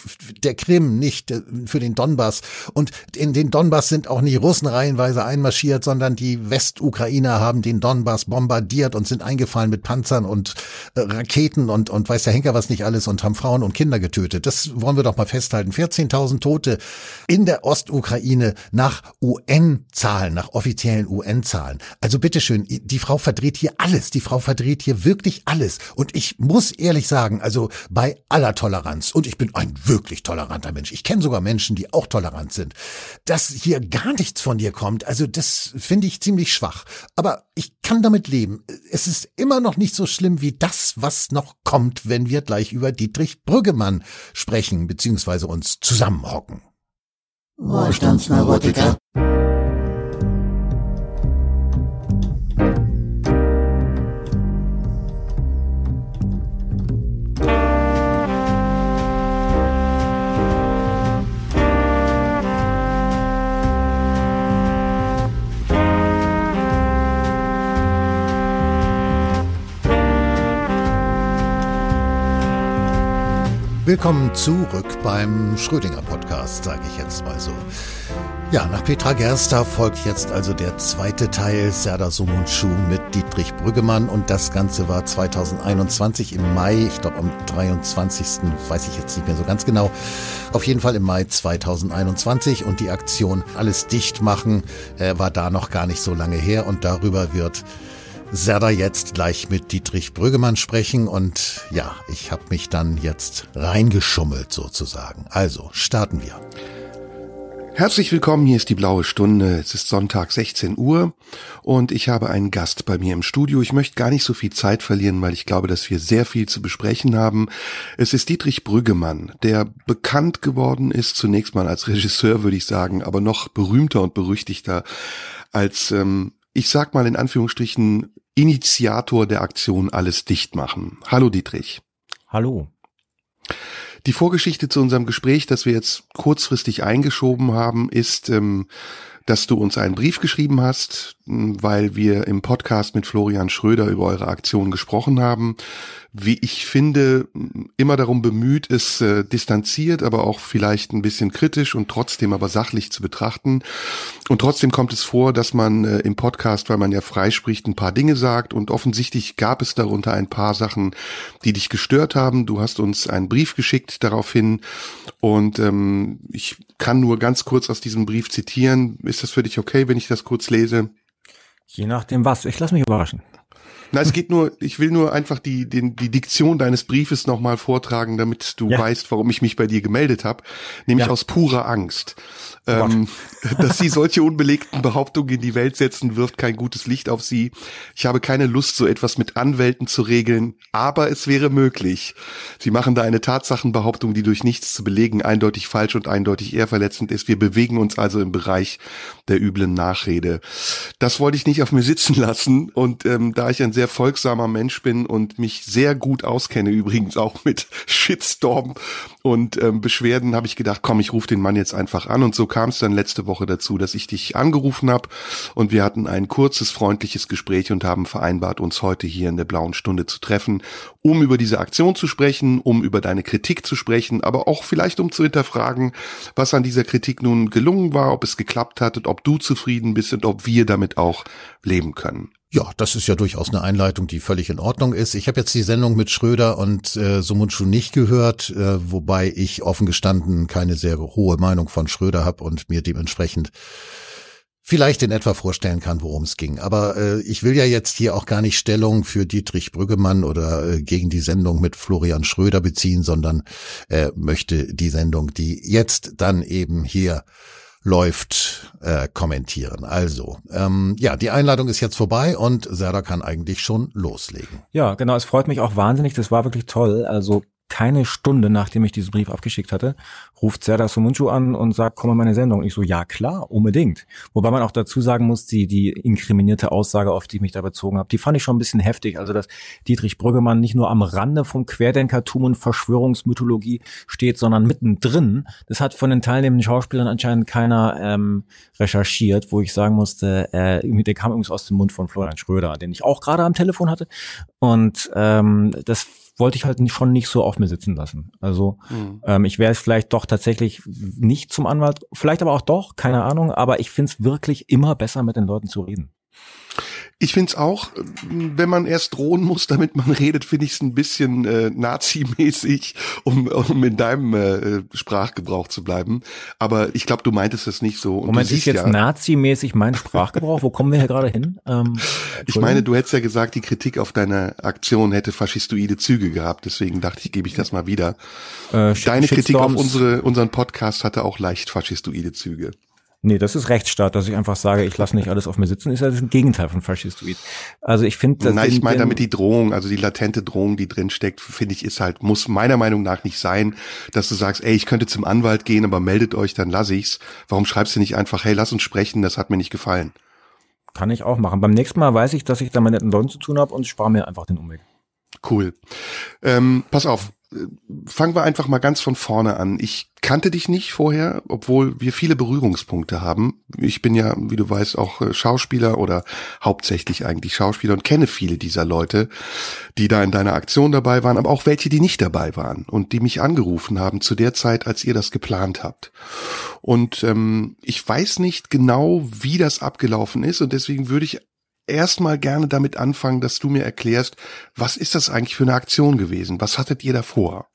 der Krim, nicht äh, für den Donbass. Und in den Donbass sind auch nicht Russen reihenweise einmarschiert, sondern die Westukrainer haben den Donbass bombardiert und sind eingefallen mit Panzern und äh, Raketen und, und weiß der Henker was nicht alles und haben Frauen und Kinder getötet. Das wollen wir doch mal festhalten. 14.000 Tote in der Ostukraine nach UN-Zahlen, nach offiziellen UN-Zahlen. Also bitteschön, die Frau verdreht hier alles. Die Frau verdreht hier wirklich alles. Und ich muss ehrlich sagen, also bei aller Toleranz, und ich bin ein wirklich toleranter Mensch, ich kenne sogar Menschen, die auch tolerant sind, dass hier gar nichts von dir kommt, also das finde ich ziemlich schwach. Aber ich kann damit leben. Es ist immer noch nicht so schlimm wie das, was noch kommt, wenn wir gleich über Dietrich Brüggemann sprechen, beziehungsweise uns zusammenhocken. Wohlstandsneurotiker. Willkommen zurück beim Schrödinger Podcast, sage ich jetzt mal so. Ja, nach Petra Gerster folgt jetzt also der zweite Teil Serda Sumunchu mit Dietrich Brüggemann und das Ganze war 2021 im Mai, ich glaube am 23. weiß ich jetzt nicht mehr so ganz genau, auf jeden Fall im Mai 2021 und die Aktion Alles dicht machen äh, war da noch gar nicht so lange her und darüber wird Serda jetzt gleich mit Dietrich Brüggemann sprechen und ja, ich habe mich dann jetzt reingeschummelt sozusagen. Also starten wir. Herzlich willkommen, hier ist die blaue Stunde. Es ist Sonntag 16 Uhr und ich habe einen Gast bei mir im Studio. Ich möchte gar nicht so viel Zeit verlieren, weil ich glaube, dass wir sehr viel zu besprechen haben. Es ist Dietrich Brüggemann, der bekannt geworden ist, zunächst mal als Regisseur, würde ich sagen, aber noch berühmter und berüchtigter als, ähm, ich sag mal in Anführungsstrichen, Initiator der Aktion Alles dicht machen. Hallo Dietrich. Hallo. Die Vorgeschichte zu unserem Gespräch, das wir jetzt kurzfristig eingeschoben haben, ist, ähm, dass du uns einen Brief geschrieben hast, weil wir im Podcast mit Florian Schröder über eure Aktion gesprochen haben wie ich finde, immer darum bemüht, es äh, distanziert, aber auch vielleicht ein bisschen kritisch und trotzdem aber sachlich zu betrachten. Und trotzdem kommt es vor, dass man äh, im Podcast, weil man ja frei spricht, ein paar Dinge sagt und offensichtlich gab es darunter ein paar Sachen, die dich gestört haben. Du hast uns einen Brief geschickt daraufhin und ähm, ich kann nur ganz kurz aus diesem Brief zitieren. Ist das für dich okay, wenn ich das kurz lese? Je nachdem was. Ich lasse mich überraschen. Na, es geht nur, ich will nur einfach die, den, die Diktion deines Briefes nochmal vortragen, damit du ja. weißt, warum ich mich bei dir gemeldet habe. Nämlich ja. aus purer Angst. Ähm, dass sie solche unbelegten Behauptungen in die Welt setzen, wirft kein gutes Licht auf sie. Ich habe keine Lust, so etwas mit Anwälten zu regeln, aber es wäre möglich. Sie machen da eine Tatsachenbehauptung, die durch nichts zu belegen eindeutig falsch und eindeutig eher verletzend ist. Wir bewegen uns also im Bereich der üblen Nachrede. Das wollte ich nicht auf mir sitzen lassen und ähm, da ich ein sehr folgsamer Mensch bin und mich sehr gut auskenne, übrigens auch mit Shitstorm und ähm, Beschwerden, habe ich gedacht, komm, ich rufe den Mann jetzt einfach an und so kam es dann letzte Woche dazu, dass ich dich angerufen habe und wir hatten ein kurzes, freundliches Gespräch und haben vereinbart, uns heute hier in der blauen Stunde zu treffen, um über diese Aktion zu sprechen, um über deine Kritik zu sprechen, aber auch vielleicht um zu hinterfragen, was an dieser Kritik nun gelungen war, ob es geklappt hat und ob du zufrieden bist und ob wir damit auch leben können. Ja, das ist ja durchaus eine Einleitung, die völlig in Ordnung ist. Ich habe jetzt die Sendung mit Schröder und äh, Sumunchu nicht gehört, äh, wobei ich offen gestanden keine sehr hohe Meinung von Schröder habe und mir dementsprechend vielleicht in etwa vorstellen kann, worum es ging. Aber äh, ich will ja jetzt hier auch gar nicht Stellung für Dietrich Brüggemann oder äh, gegen die Sendung mit Florian Schröder beziehen, sondern äh, möchte die Sendung, die jetzt dann eben hier läuft, äh, kommentieren. Also, ähm, ja, die Einladung ist jetzt vorbei und Serda kann eigentlich schon loslegen. Ja, genau, es freut mich auch wahnsinnig, das war wirklich toll. Also keine Stunde, nachdem ich diesen Brief abgeschickt hatte, ruft Serdar Sumunchu an und sagt, komm in meine Sendung. Und ich so, ja klar, unbedingt. Wobei man auch dazu sagen muss, die, die inkriminierte Aussage, auf die ich mich da bezogen habe, die fand ich schon ein bisschen heftig. Also, dass Dietrich Brüggemann nicht nur am Rande vom Querdenkertum und Verschwörungsmythologie steht, sondern mittendrin. Das hat von den teilnehmenden Schauspielern anscheinend keiner ähm, recherchiert, wo ich sagen musste, äh, der kam übrigens aus dem Mund von Florian Schröder, den ich auch gerade am Telefon hatte. Und ähm, das wollte ich halt schon nicht so auf mir sitzen lassen. Also mhm. ähm, ich wäre vielleicht doch tatsächlich nicht zum Anwalt, vielleicht aber auch doch, keine Ahnung, aber ich finde es wirklich immer besser, mit den Leuten zu reden. Ich finde es auch, wenn man erst drohen muss, damit man redet, finde ich es ein bisschen äh, Nazi-mäßig, um, um in deinem äh, Sprachgebrauch zu bleiben. Aber ich glaube, du meintest es nicht so. Und Moment, ist jetzt ja, Nazi-mäßig mein Sprachgebrauch? Wo kommen wir hier gerade hin? Ähm, ich meine, du hättest ja gesagt, die Kritik auf deine Aktion hätte faschistoide Züge gehabt. Deswegen dachte ich, gebe ich das mal wieder. Äh, Deine Kritik auf unsere, unseren Podcast hatte auch leicht faschistoide Züge. Nee, das ist Rechtsstaat, dass ich einfach sage, ich lasse nicht alles auf mir sitzen, ist ja das Gegenteil von Faschistoid. Also ich finde, Nein, ich meine damit die Drohung, also die latente Drohung, die drin steckt, finde ich, ist halt, muss meiner Meinung nach nicht sein, dass du sagst, ey, ich könnte zum Anwalt gehen, aber meldet euch, dann lass ich's. Warum schreibst du nicht einfach, hey, lass uns sprechen, das hat mir nicht gefallen? Kann ich auch machen. Beim nächsten Mal weiß ich, dass ich da mit netten Leuten zu tun habe und spare mir einfach den Umweg. Cool. Ähm, pass auf, fangen wir einfach mal ganz von vorne an. Ich kannte dich nicht vorher, obwohl wir viele Berührungspunkte haben. Ich bin ja, wie du weißt, auch äh, Schauspieler oder hauptsächlich eigentlich Schauspieler und kenne viele dieser Leute, die da in deiner Aktion dabei waren, aber auch welche, die nicht dabei waren und die mich angerufen haben zu der Zeit, als ihr das geplant habt. Und ähm, ich weiß nicht genau, wie das abgelaufen ist und deswegen würde ich erstmal gerne damit anfangen, dass du mir erklärst, was ist das eigentlich für eine Aktion gewesen? Was hattet ihr davor?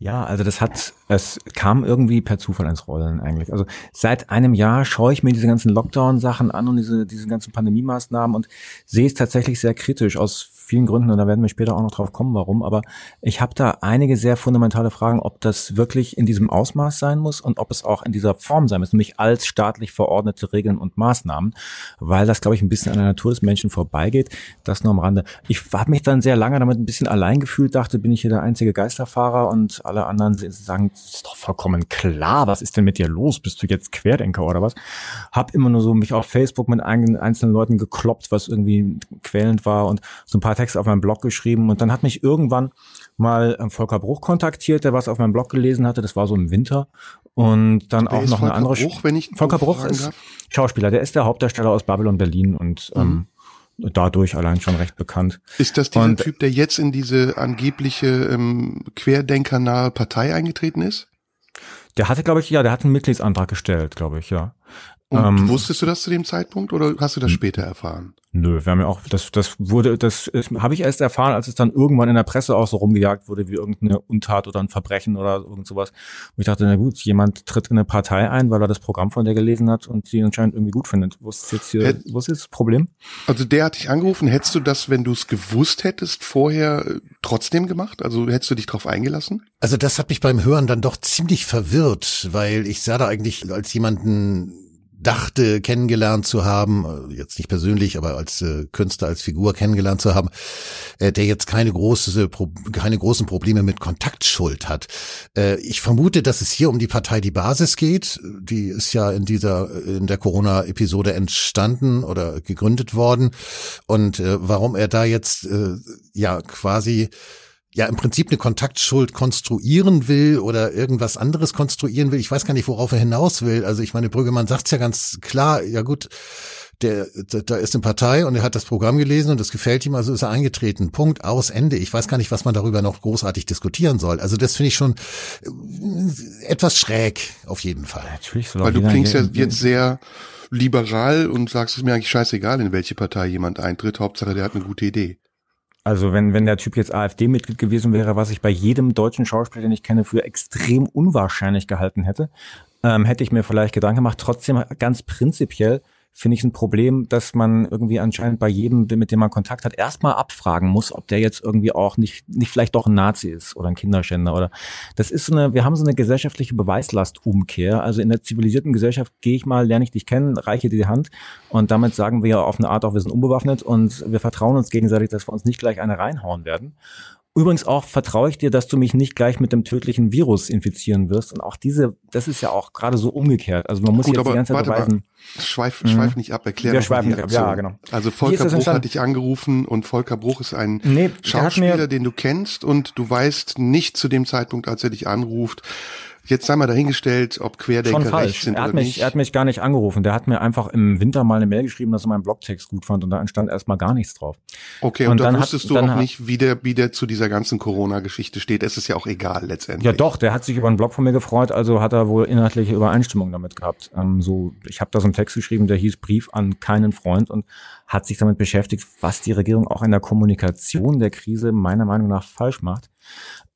Ja, also das hat, es kam irgendwie per Zufall ins Rollen eigentlich. Also seit einem Jahr schaue ich mir diese ganzen Lockdown-Sachen an und diese, diese ganzen Pandemie-Maßnahmen und sehe es tatsächlich sehr kritisch aus vielen Gründen und da werden wir später auch noch drauf kommen, warum. Aber ich habe da einige sehr fundamentale Fragen, ob das wirklich in diesem Ausmaß sein muss und ob es auch in dieser Form sein muss, nämlich als staatlich verordnete Regeln und Maßnahmen, weil das, glaube ich, ein bisschen an der Natur des Menschen vorbeigeht. Das nur am Rande. Ich habe mich dann sehr lange damit ein bisschen allein gefühlt, dachte, bin ich hier der einzige Geisterfahrer und alle anderen sagen, das ist doch vollkommen klar, was ist denn mit dir los? Bist du jetzt Querdenker oder was? Hab immer nur so mich auf Facebook mit einzelnen Leuten gekloppt, was irgendwie quälend war und so ein paar Texte auf meinem Blog geschrieben und dann hat mich irgendwann mal ähm, Volker Bruch kontaktiert, der was auf meinem Blog gelesen hatte, das war so im Winter und dann Wer auch noch Volker eine andere Bruch, wenn ich Volker Bruch ist darf? Schauspieler, der ist der Hauptdarsteller aus Babylon Berlin und mhm. ähm, dadurch allein schon recht bekannt. Ist das dieser und, Typ, der jetzt in diese angebliche ähm, querdenkernahe Partei eingetreten ist? Der hatte, glaube ich, ja, der hat einen Mitgliedsantrag gestellt, glaube ich, ja. Und ähm, wusstest du das zu dem Zeitpunkt oder hast du das später erfahren? Nö, wir haben ja auch, das, das wurde, das habe ich erst erfahren, als es dann irgendwann in der Presse auch so rumgejagt wurde, wie irgendeine Untat oder ein Verbrechen oder irgend sowas. Und ich dachte, na gut, jemand tritt in eine Partei ein, weil er das Programm von der gelesen hat und sie anscheinend irgendwie gut findet. Wo ist jetzt hier, Hätt, wo ist jetzt das Problem? Also der hat dich angerufen, hättest du das, wenn du es gewusst hättest, vorher äh, trotzdem gemacht? Also hättest du dich drauf eingelassen? Also das hat mich beim Hören dann doch ziemlich verwirrt, weil ich sah da eigentlich als jemanden dachte kennengelernt zu haben, äh, jetzt nicht persönlich, aber als äh, Künstler, als Figur kennengelernt zu haben, äh, der jetzt keine große, keine großen Probleme mit Kontaktschuld hat. Äh, ich vermute, dass es hier um die Partei Die Basis geht. Die ist ja in dieser, in der Corona-Episode entstanden oder gegründet worden. Und äh, warum er da jetzt äh, ja quasi ja im Prinzip eine Kontaktschuld konstruieren will oder irgendwas anderes konstruieren will. Ich weiß gar nicht, worauf er hinaus will. Also ich meine, Brüggemann sagt ja ganz klar, ja gut, der, da ist eine Partei und er hat das Programm gelesen und das gefällt ihm, also ist er eingetreten. Punkt, aus, Ende. Ich weiß gar nicht, was man darüber noch großartig diskutieren soll. Also das finde ich schon äh, etwas schräg, auf jeden Fall. Natürlich Weil du klingst ja jetzt sehr liberal und sagst es mir eigentlich scheißegal, in welche Partei jemand eintritt. Hauptsache, der hat eine gute Idee. Also wenn, wenn der Typ jetzt AfD-Mitglied gewesen wäre, was ich bei jedem deutschen Schauspieler, den ich kenne, für extrem unwahrscheinlich gehalten hätte, ähm, hätte ich mir vielleicht Gedanken gemacht. Trotzdem ganz prinzipiell finde ich ein Problem, dass man irgendwie anscheinend bei jedem, mit dem man Kontakt hat, erstmal abfragen muss, ob der jetzt irgendwie auch nicht, nicht vielleicht doch ein Nazi ist oder ein Kinderschänder oder das ist so eine, wir haben so eine gesellschaftliche Beweislastumkehr. Also in der zivilisierten Gesellschaft gehe ich mal, lerne ich dich kennen, reiche dir die Hand und damit sagen wir auf eine Art auch, wir sind unbewaffnet und wir vertrauen uns gegenseitig, dass wir uns nicht gleich eine reinhauen werden. Übrigens auch vertraue ich dir, dass du mich nicht gleich mit dem tödlichen Virus infizieren wirst. Und auch diese, das ist ja auch gerade so umgekehrt. Also man muss Gut, jetzt die ganze Zeit beweisen. Mal. Schweif, mhm. schweif nicht ab, erklär Wir schweifen nicht ab, ja, genau. Also Volker Bruch hat dich angerufen und Volker Bruch ist ein nee, Schauspieler, den du kennst und du weißt nicht zu dem Zeitpunkt, als er dich anruft, Jetzt sei mal dahingestellt, ob Querdenker Schon falsch. sind er hat oder mich, nicht. Er hat mich gar nicht angerufen. Der hat mir einfach im Winter mal eine Mail geschrieben, dass er meinen Blogtext gut fand und da entstand erstmal gar nichts drauf. Okay, und, und dann wusstest hat, du dann auch nicht, wie der, wie der zu dieser ganzen Corona-Geschichte steht. Es ist ja auch egal letztendlich. Ja doch, der hat sich über einen Blog von mir gefreut, also hat er wohl inhaltliche Übereinstimmung damit gehabt. Ähm, so, ich habe da so einen Text geschrieben, der hieß Brief an keinen Freund und hat sich damit beschäftigt, was die Regierung auch in der Kommunikation der Krise meiner Meinung nach falsch macht.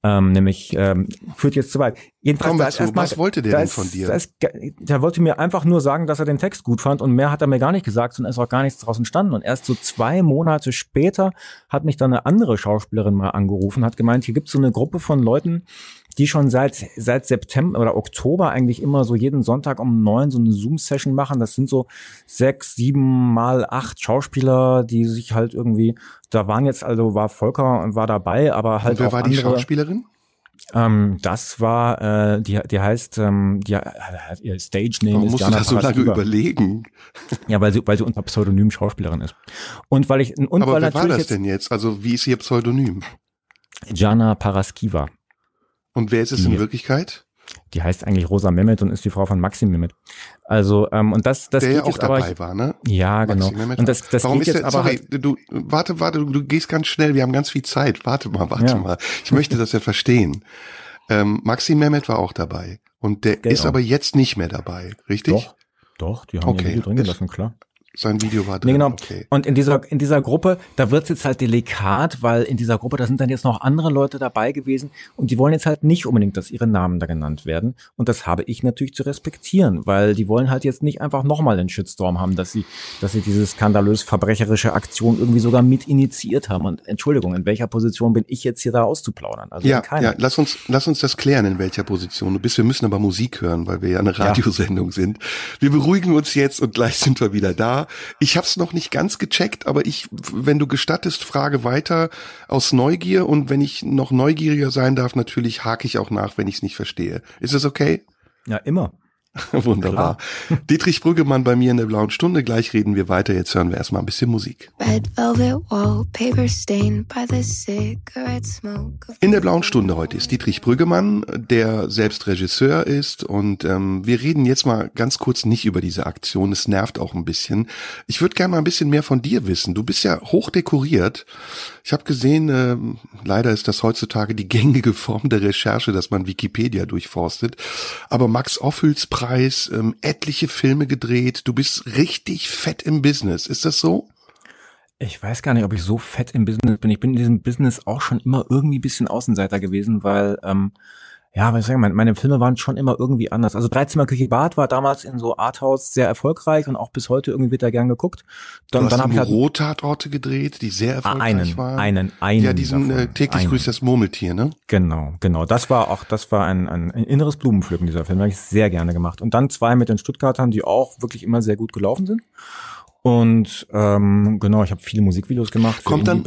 Ähm, nämlich ähm, führt jetzt zu weit. Jedenfalls, da ist erstmal, was wollte der denn von dir? Ist, der wollte mir einfach nur sagen, dass er den Text gut fand und mehr hat er mir gar nicht gesagt und ist auch gar nichts daraus entstanden. Und erst so zwei Monate später hat mich dann eine andere Schauspielerin mal angerufen, hat gemeint, hier gibt es so eine Gruppe von Leuten, die schon seit, seit September oder Oktober eigentlich immer so jeden Sonntag um neun so eine Zoom-Session machen. Das sind so sechs, sieben mal acht Schauspieler, die sich halt irgendwie, da waren jetzt, also war Volker war dabei, aber halt. Und wer war andere, die Schauspielerin? Ähm, das war, äh, die, die heißt, ähm, die, äh, ihr Stage-Name Warum ist musst Jana du das so lange überlegen? Ja, weil sie, weil sie unter Pseudonym Schauspielerin ist. Und weil ich, und Aber weil wer war das denn jetzt? Also wie ist ihr Pseudonym? Jana Paraskiva. Und wer ist es die, in Wirklichkeit? Die heißt eigentlich Rosa Mehmet und ist die Frau von Maxim Mehmet. Also ähm, und das das der ja auch dabei aber, war, ne? Ja, genau. Und das das Warum geht ist jetzt der, aber sorry, halt, du warte, warte, du, du gehst ganz schnell. Wir haben ganz viel Zeit. Warte mal, warte ja. mal. Ich möchte das ja verstehen. Ähm, Maxim Mehmet war auch dabei und der genau. ist aber jetzt nicht mehr dabei, richtig? Doch, doch. Die haben okay. Video drin gelassen, klar. Sein Video war drin. Nee, genau. Okay. Und in dieser, in dieser Gruppe, da wird's jetzt halt delikat, weil in dieser Gruppe, da sind dann jetzt noch andere Leute dabei gewesen und die wollen jetzt halt nicht unbedingt, dass ihre Namen da genannt werden. Und das habe ich natürlich zu respektieren, weil die wollen halt jetzt nicht einfach nochmal den Shitstorm haben, dass sie, dass sie diese skandalös verbrecherische Aktion irgendwie sogar mit initiiert haben. Und Entschuldigung, in welcher Position bin ich jetzt hier da auszuplaudern? Also Ja, ja, lass uns, lass uns das klären, in welcher Position du bist. Wir müssen aber Musik hören, weil wir ja eine Radiosendung sind. Wir beruhigen uns jetzt und gleich sind wir wieder da. Ich habe es noch nicht ganz gecheckt, aber ich, wenn du gestattest, frage weiter aus Neugier und wenn ich noch neugieriger sein darf, natürlich hake ich auch nach, wenn ich es nicht verstehe. Ist es okay? Ja, immer. Wunderbar. Dietrich Brüggemann bei mir in der blauen Stunde. Gleich reden wir weiter. Jetzt hören wir erstmal ein bisschen Musik. Red velvet wallpaper stained by the cigarette smoke. of In der blauen Stunde heute ist Dietrich Brüggemann, der selbst Regisseur ist und ähm, wir reden jetzt mal ganz kurz nicht über diese Aktion. Es nervt auch ein bisschen. Ich würde gerne mal ein bisschen mehr von dir wissen. Du bist ja hoch dekoriert. Ich habe gesehen, ähm, leider ist das heutzutage die gängige Form der Recherche, dass man Wikipedia durchforstet. Aber Max Ophüls Preis, ähm, etliche Filme gedreht. Du bist richtig fett im Business. Ist das so? Ich weiß gar nicht, ob ich so fett im Business bin. Ich bin in diesem Business auch schon immer irgendwie bisschen Außenseiter gewesen, weil, ähm, ja, was soll ich sagen, meine Filme waren schon immer irgendwie anders. Also Dreizimmer Küche Bad war damals in so Arthouse sehr erfolgreich und auch bis heute irgendwie wird da gern geguckt. Dann, du hast dann habe ich halt Bürotatorte gedreht, die sehr Ah, erfolgreich einen, waren. einen, einen. ja, diesen davon. äh, täglich Einen. grüßt das Murmeltier, ne? Genau, genau. Das war auch, das war ein, ein inneres Blumenpflücken, dieser Film. Habe ich sehr gerne gemacht. Und dann zwei mit den Stuttgartern, die auch wirklich immer sehr gut gelaufen sind. Und ähm, genau, ich habe viele Musikvideos gemacht für Kommt dann-.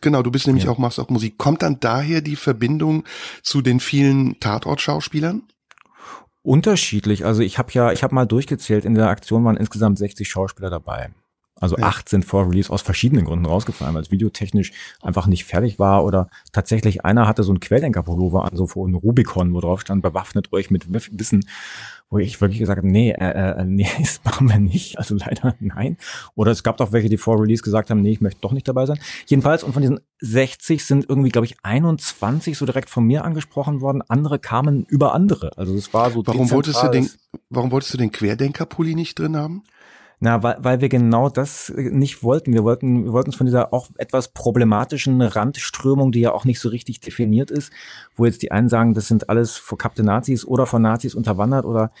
Genau, du bist nämlich Ja. auch, machst auch Musik. Kommt dann daher die Verbindung zu den vielen Tatort-Schauspielern? Unterschiedlich. Also ich habe ja, ich habe mal durchgezählt, in der Aktion waren insgesamt 60 Schauspieler dabei. Also Ja. acht sind vor Release aus verschiedenen Gründen rausgefallen, weil es videotechnisch einfach nicht fertig war oder tatsächlich einer hatte so einen Quelldenker-Pullover an, so vor einem Rubicon, wo drauf stand, bewaffnet euch mit Wissen, wo ich wirklich gesagt habe, nee, äh, äh, nee, das machen wir nicht, also leider nein. Oder es gab doch welche, die vor Release gesagt haben, nee, ich möchte doch nicht dabei sein. Jedenfalls, und von diesen 60 sind irgendwie, glaube ich, 21 so direkt von mir angesprochen worden, andere kamen über andere. Also es war so Warum wolltest du den, warum wolltest du den Querdenker-Pulli nicht drin haben? Na, weil, weil wir genau das äh, nicht wollten. Wir wollten, wir wollten uns von dieser auch etwas problematischen Randströmung, die ja auch nicht so richtig definiert ist, wo jetzt die einen sagen, das sind alles verkappte Nazis oder von Nazis unterwandert oder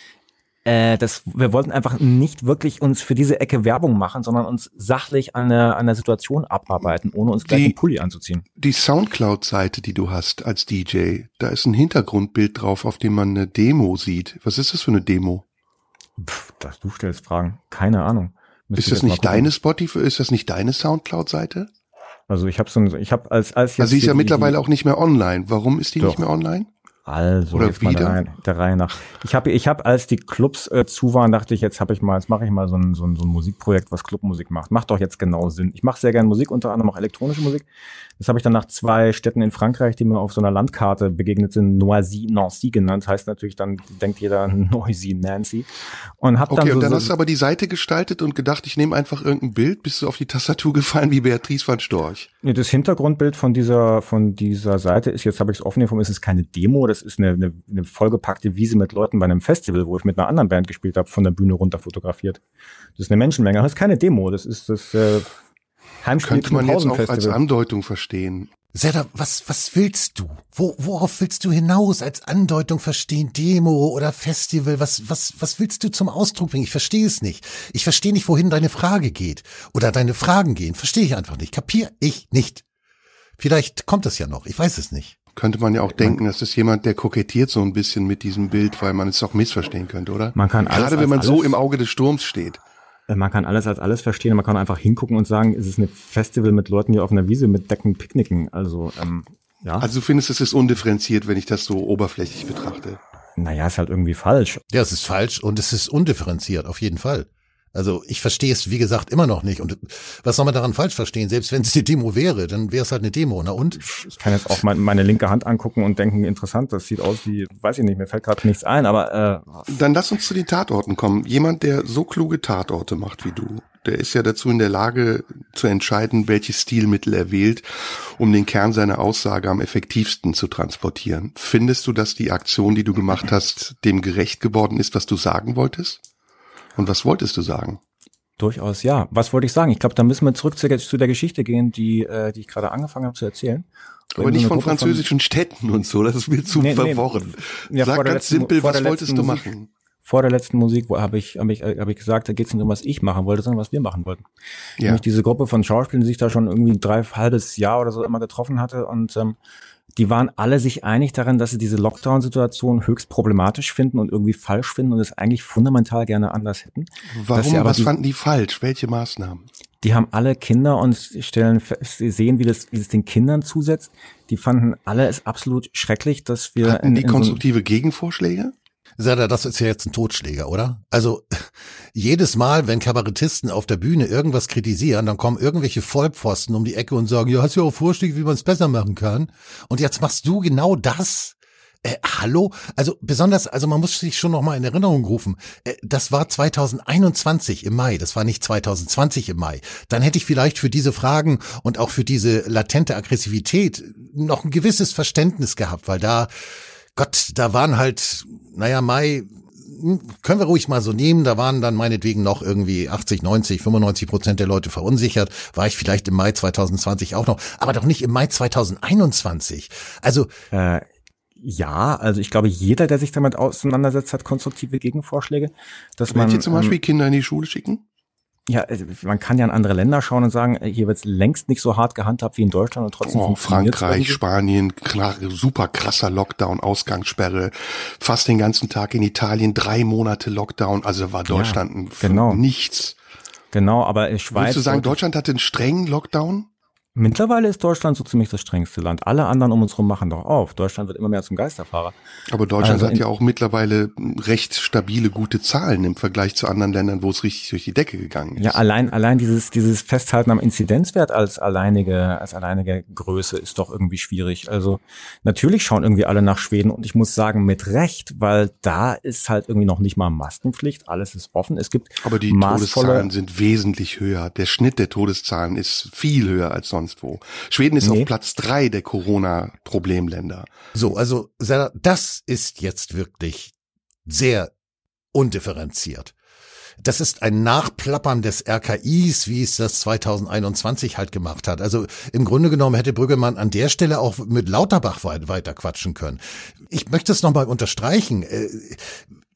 äh, das, wir wollten einfach nicht wirklich uns für diese Ecke Werbung machen, sondern uns sachlich an der, an der Situation abarbeiten, ohne uns gleich Die- einen Pulli anzuziehen. Die Soundcloud-Seite, die du hast als DJ, da ist ein Hintergrundbild drauf, auf dem man eine Demo sieht. Was ist das für eine Demo? Pff, das du stellst Fragen. Keine Ahnung. Müsste Ist das nicht deine Spotify, ist das nicht deine Soundcloud-Seite? Also ich habe so, ein- ich habe als als Also jetzt sie ist ja mittlerweile auch nicht mehr online. Warum ist die Doch. nicht mehr online? Also Oder jetzt mal der wieder? Reihe, der Reihe nach. Ich habe, ich habe, als die Clubs äh, zu waren, dachte ich, jetzt habe ich mal, jetzt mache ich mal so ein, so, ein, so ein Musikprojekt, was Clubmusik macht. Macht doch jetzt genau Sinn. Ich mache sehr gerne Musik, unter anderem auch elektronische Musik. Das habe ich dann nach zwei Städten in Frankreich, die mir auf so einer Landkarte begegnet sind, Noisy, Nancy genannt. Heißt natürlich, dann denkt jeder Noisy Nancy. Und hab Okay, dann so, und dann so, hast du aber die Seite gestaltet und gedacht, ich nehme einfach irgendein Bild. Bist du auf die Tastatur gefallen wie Beatrice van Storch? Nee, Das Hintergrundbild von dieser, von dieser Seite ist, jetzt habe ich es offen es ist keine Demo, das ist eine, eine, eine vollgepackte Wiese mit Leuten bei einem Festival, wo ich mit einer anderen Band gespielt habe, von der Bühne runter fotografiert. Das ist eine Menschenmenge, aber das ist keine Demo, das ist das äh, Heimspiel Könnte man jetzt auch als. Andeutung verstehen. Serda, was, was willst du? Wo, worauf willst du hinaus? Als Andeutung verstehen? Demo oder Festival? Was, was, was willst du zum Ausdruck bringen? Ich verstehe es nicht. Ich verstehe nicht, wohin deine Frage geht. Oder deine Fragen gehen. Verstehe ich einfach nicht. Kapier ich nicht. Vielleicht kommt es ja noch. Ich weiß es nicht. Könnte man ja auch denken, das ist jemand, der kokettiert so ein bisschen mit diesem Bild, weil man es auch missverstehen könnte, oder? Man kann alles Gerade wenn als man so alles- im Auge des Sturms steht. Äh, Man kann alles als alles verstehen, man kann einfach hingucken und sagen, es ist ein Festival mit Leuten, die auf einer Wiese mit Decken picknicken. Also, ähm, ja. Also du findest, es ist undifferenziert, wenn ich das so oberflächlich betrachte. naja, ist halt irgendwie falsch. Ja, es ist falsch und es ist undifferenziert, auf jeden Fall. Also ich verstehe es, wie gesagt, immer noch nicht. Und was soll man daran falsch verstehen? Selbst wenn es eine Demo wäre, dann wäre es halt eine Demo. Na und? Ich kann jetzt auch mein, meine linke Hand angucken und denken, interessant, das sieht aus wie, weiß ich nicht, mir fällt gerade nichts ein, aber äh, Dann lass uns zu den Tatorten kommen. Jemand, der so kluge Tatorte macht wie du, der ist ja dazu in der Lage zu entscheiden, welches Stilmittel er wählt, um den Kern seiner Aussage am effektivsten zu transportieren. Findest du, dass die Aktion, die du gemacht hast, dem gerecht geworden ist, was du sagen wolltest? Und was wolltest du sagen? Durchaus, ja. Was wollte ich sagen? Ich glaube, da müssen wir zurück zu, zu der Geschichte gehen, die, äh, die ich gerade angefangen habe zu erzählen. Aber nicht von französischen von, Städten und so, das ist mir zu nee, verworren. Nee, ja, Sag ganz letzten, simpel, was wolltest du Musik, machen? Vor der letzten Musik habe ich, hab ich, hab ich gesagt, da geht es nicht um, was ich machen wollte, sondern was wir machen wollten. Ja. Nämlich diese Gruppe von Schauspielern, die sich da schon irgendwie ein drei halbes Jahr oder so immer getroffen hatte und ähm, die waren alle sich einig darin, dass sie diese Lockdown-Situation höchst problematisch finden und irgendwie falsch finden und es eigentlich fundamental gerne anders hätten. Warum? Was die, fanden die falsch? Welche Maßnahmen? Die haben alle Kinder und stellen sie sehen, wie das, wie das den Kindern zusetzt. Die fanden alle es absolut schrecklich, dass wir. Hatten die in, in konstruktive so Gegenvorschläge? Sada, das ist ja jetzt ein Totschläger, oder? Also jedes Mal, wenn Kabarettisten auf der Bühne irgendwas kritisieren, dann kommen irgendwelche Vollpfosten um die Ecke und sagen, ja, hast du ja auch Vorschläge, wie man es besser machen kann. Und jetzt machst du genau das. Äh, hallo? Also besonders, also man muss sich schon noch mal in Erinnerung rufen. Äh, das war 2021 im Mai, das war nicht 2020 im Mai. Dann hätte ich vielleicht für diese Fragen und auch für diese latente Aggressivität noch ein gewisses Verständnis gehabt, weil da Gott, da waren halt, naja, Mai, hm, können wir ruhig mal so nehmen, da waren dann meinetwegen noch irgendwie 80, 90, 95 Prozent der Leute verunsichert, war ich vielleicht im Mai 2020 auch noch, aber doch nicht im Mai 2021. Also äh, ja, also ich glaube, jeder, der sich damit auseinandersetzt, hat konstruktive Gegenvorschläge. Dass Welche man, zum Beispiel ähm, Kinder in die Schule schicken? Ja, äh, man kann ja in andere Länder schauen und sagen, äh, hier wird's längst nicht so hart gehandhabt wie in Deutschland und trotzdem oh, Frankreich, Spanien, super krasser Lockdown, Ausgangssperre, fast den ganzen Tag in Italien, drei Monate Lockdown, also war Deutschland ja, genau. nichts. Genau, aber Schweiz. Würdest du sagen, Deutschland hatte einen strengen Lockdown? Mittlerweile ist Deutschland so ziemlich das strengste Land. Alle anderen um uns herum machen doch auf. Deutschland wird immer mehr zum Geisterfahrer. Aber Deutschland also hat ja auch mittlerweile recht stabile, gute Zahlen im Vergleich zu anderen Ländern, wo es richtig durch die Decke gegangen ist. Ja, allein, allein dieses, dieses Festhalten am Inzidenzwert als alleinige, als alleinige Größe ist doch irgendwie schwierig. Also natürlich schauen irgendwie alle nach Schweden und ich muss sagen, mit Recht, weil da ist halt irgendwie noch nicht mal Maskenpflicht. Alles ist offen. Es gibt Aber die Todeszahlen sind wesentlich höher. Der Schnitt der Todeszahlen ist viel höher als sonst sonst wo. Schweden ist nee. auf Platz drei der Corona-Problemländer. So, also das ist jetzt wirklich sehr undifferenziert. Das ist ein Nachplappern des RKIs, wie es das 2021 halt gemacht hat. Also im Grunde genommen hätte Brüggemann an der Stelle auch mit Lauterbach weiter quatschen können. Ich möchte es nochmal unterstreichen.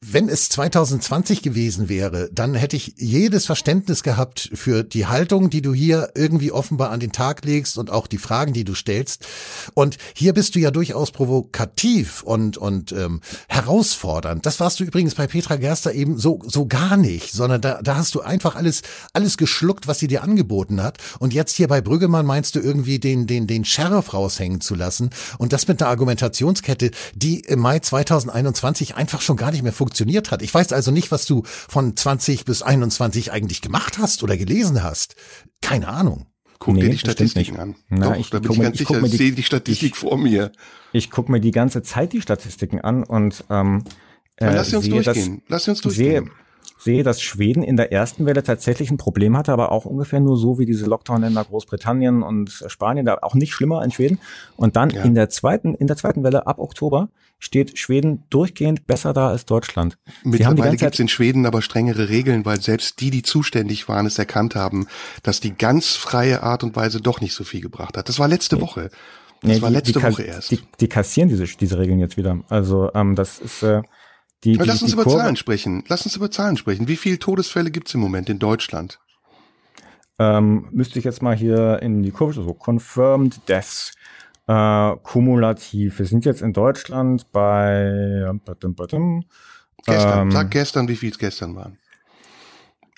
Wenn es 2020 gewesen wäre, dann hätte ich jedes Verständnis gehabt für die Haltung, die du hier irgendwie offenbar an den Tag legst und auch die Fragen, die du stellst. Und hier bist du ja durchaus provokativ und und ähm, herausfordernd. Das warst du übrigens bei Petra Gerster eben so so gar nicht, sondern da, da hast du einfach alles alles geschluckt, was sie dir angeboten hat. Und jetzt hier bei Brüggemann meinst du irgendwie den den den Sheriff raushängen zu lassen und das mit einer Argumentationskette, die im Mai 2021 einfach schon gar nicht mehr funktioniert funktioniert hat. Ich weiß also nicht, was du von 20 bis 21 eigentlich gemacht hast oder gelesen hast. Keine Ahnung. Guck nee, dir die Statistiken an. Na, Doch, ich, da bin ich ganz ich sicher, ich sehe die Statistik ich, vor mir. Ich gucke mir die ganze Zeit die Statistiken an und ähm, äh, Lass sie uns sehe, durchgehen. Dass, Lass uns durchgehen. Sehe, sehe, dass Schweden in der ersten Welle tatsächlich ein Problem hatte, aber auch ungefähr nur so wie diese Lockdown-Länder Großbritannien und Spanien, da auch nicht schlimmer in Schweden. Und dann ja. in der zweiten, in der zweiten Welle ab Oktober steht Schweden durchgehend besser da als Deutschland. Mittlerweile gibt es in Schweden aber strengere Regeln, weil selbst die, die zuständig waren, es erkannt haben, dass die ganz freie Art und Weise doch nicht so viel gebracht hat. Das war letzte nee. Woche. Das nee, war die, letzte die, Woche erst. Die, die kassieren diese, diese Regeln jetzt wieder. Also ähm, das ist äh, die, die, Lass uns über Kurve. Zahlen sprechen. Lass uns über Zahlen sprechen. Wie viele Todesfälle gibt es im Moment in Deutschland? Ähm, müsste ich jetzt mal hier in die Kurve, so confirmed deaths äh, kumulativ. Wir sind jetzt in Deutschland bei gestern. Ähm, Sag gestern, wie viel es gestern waren.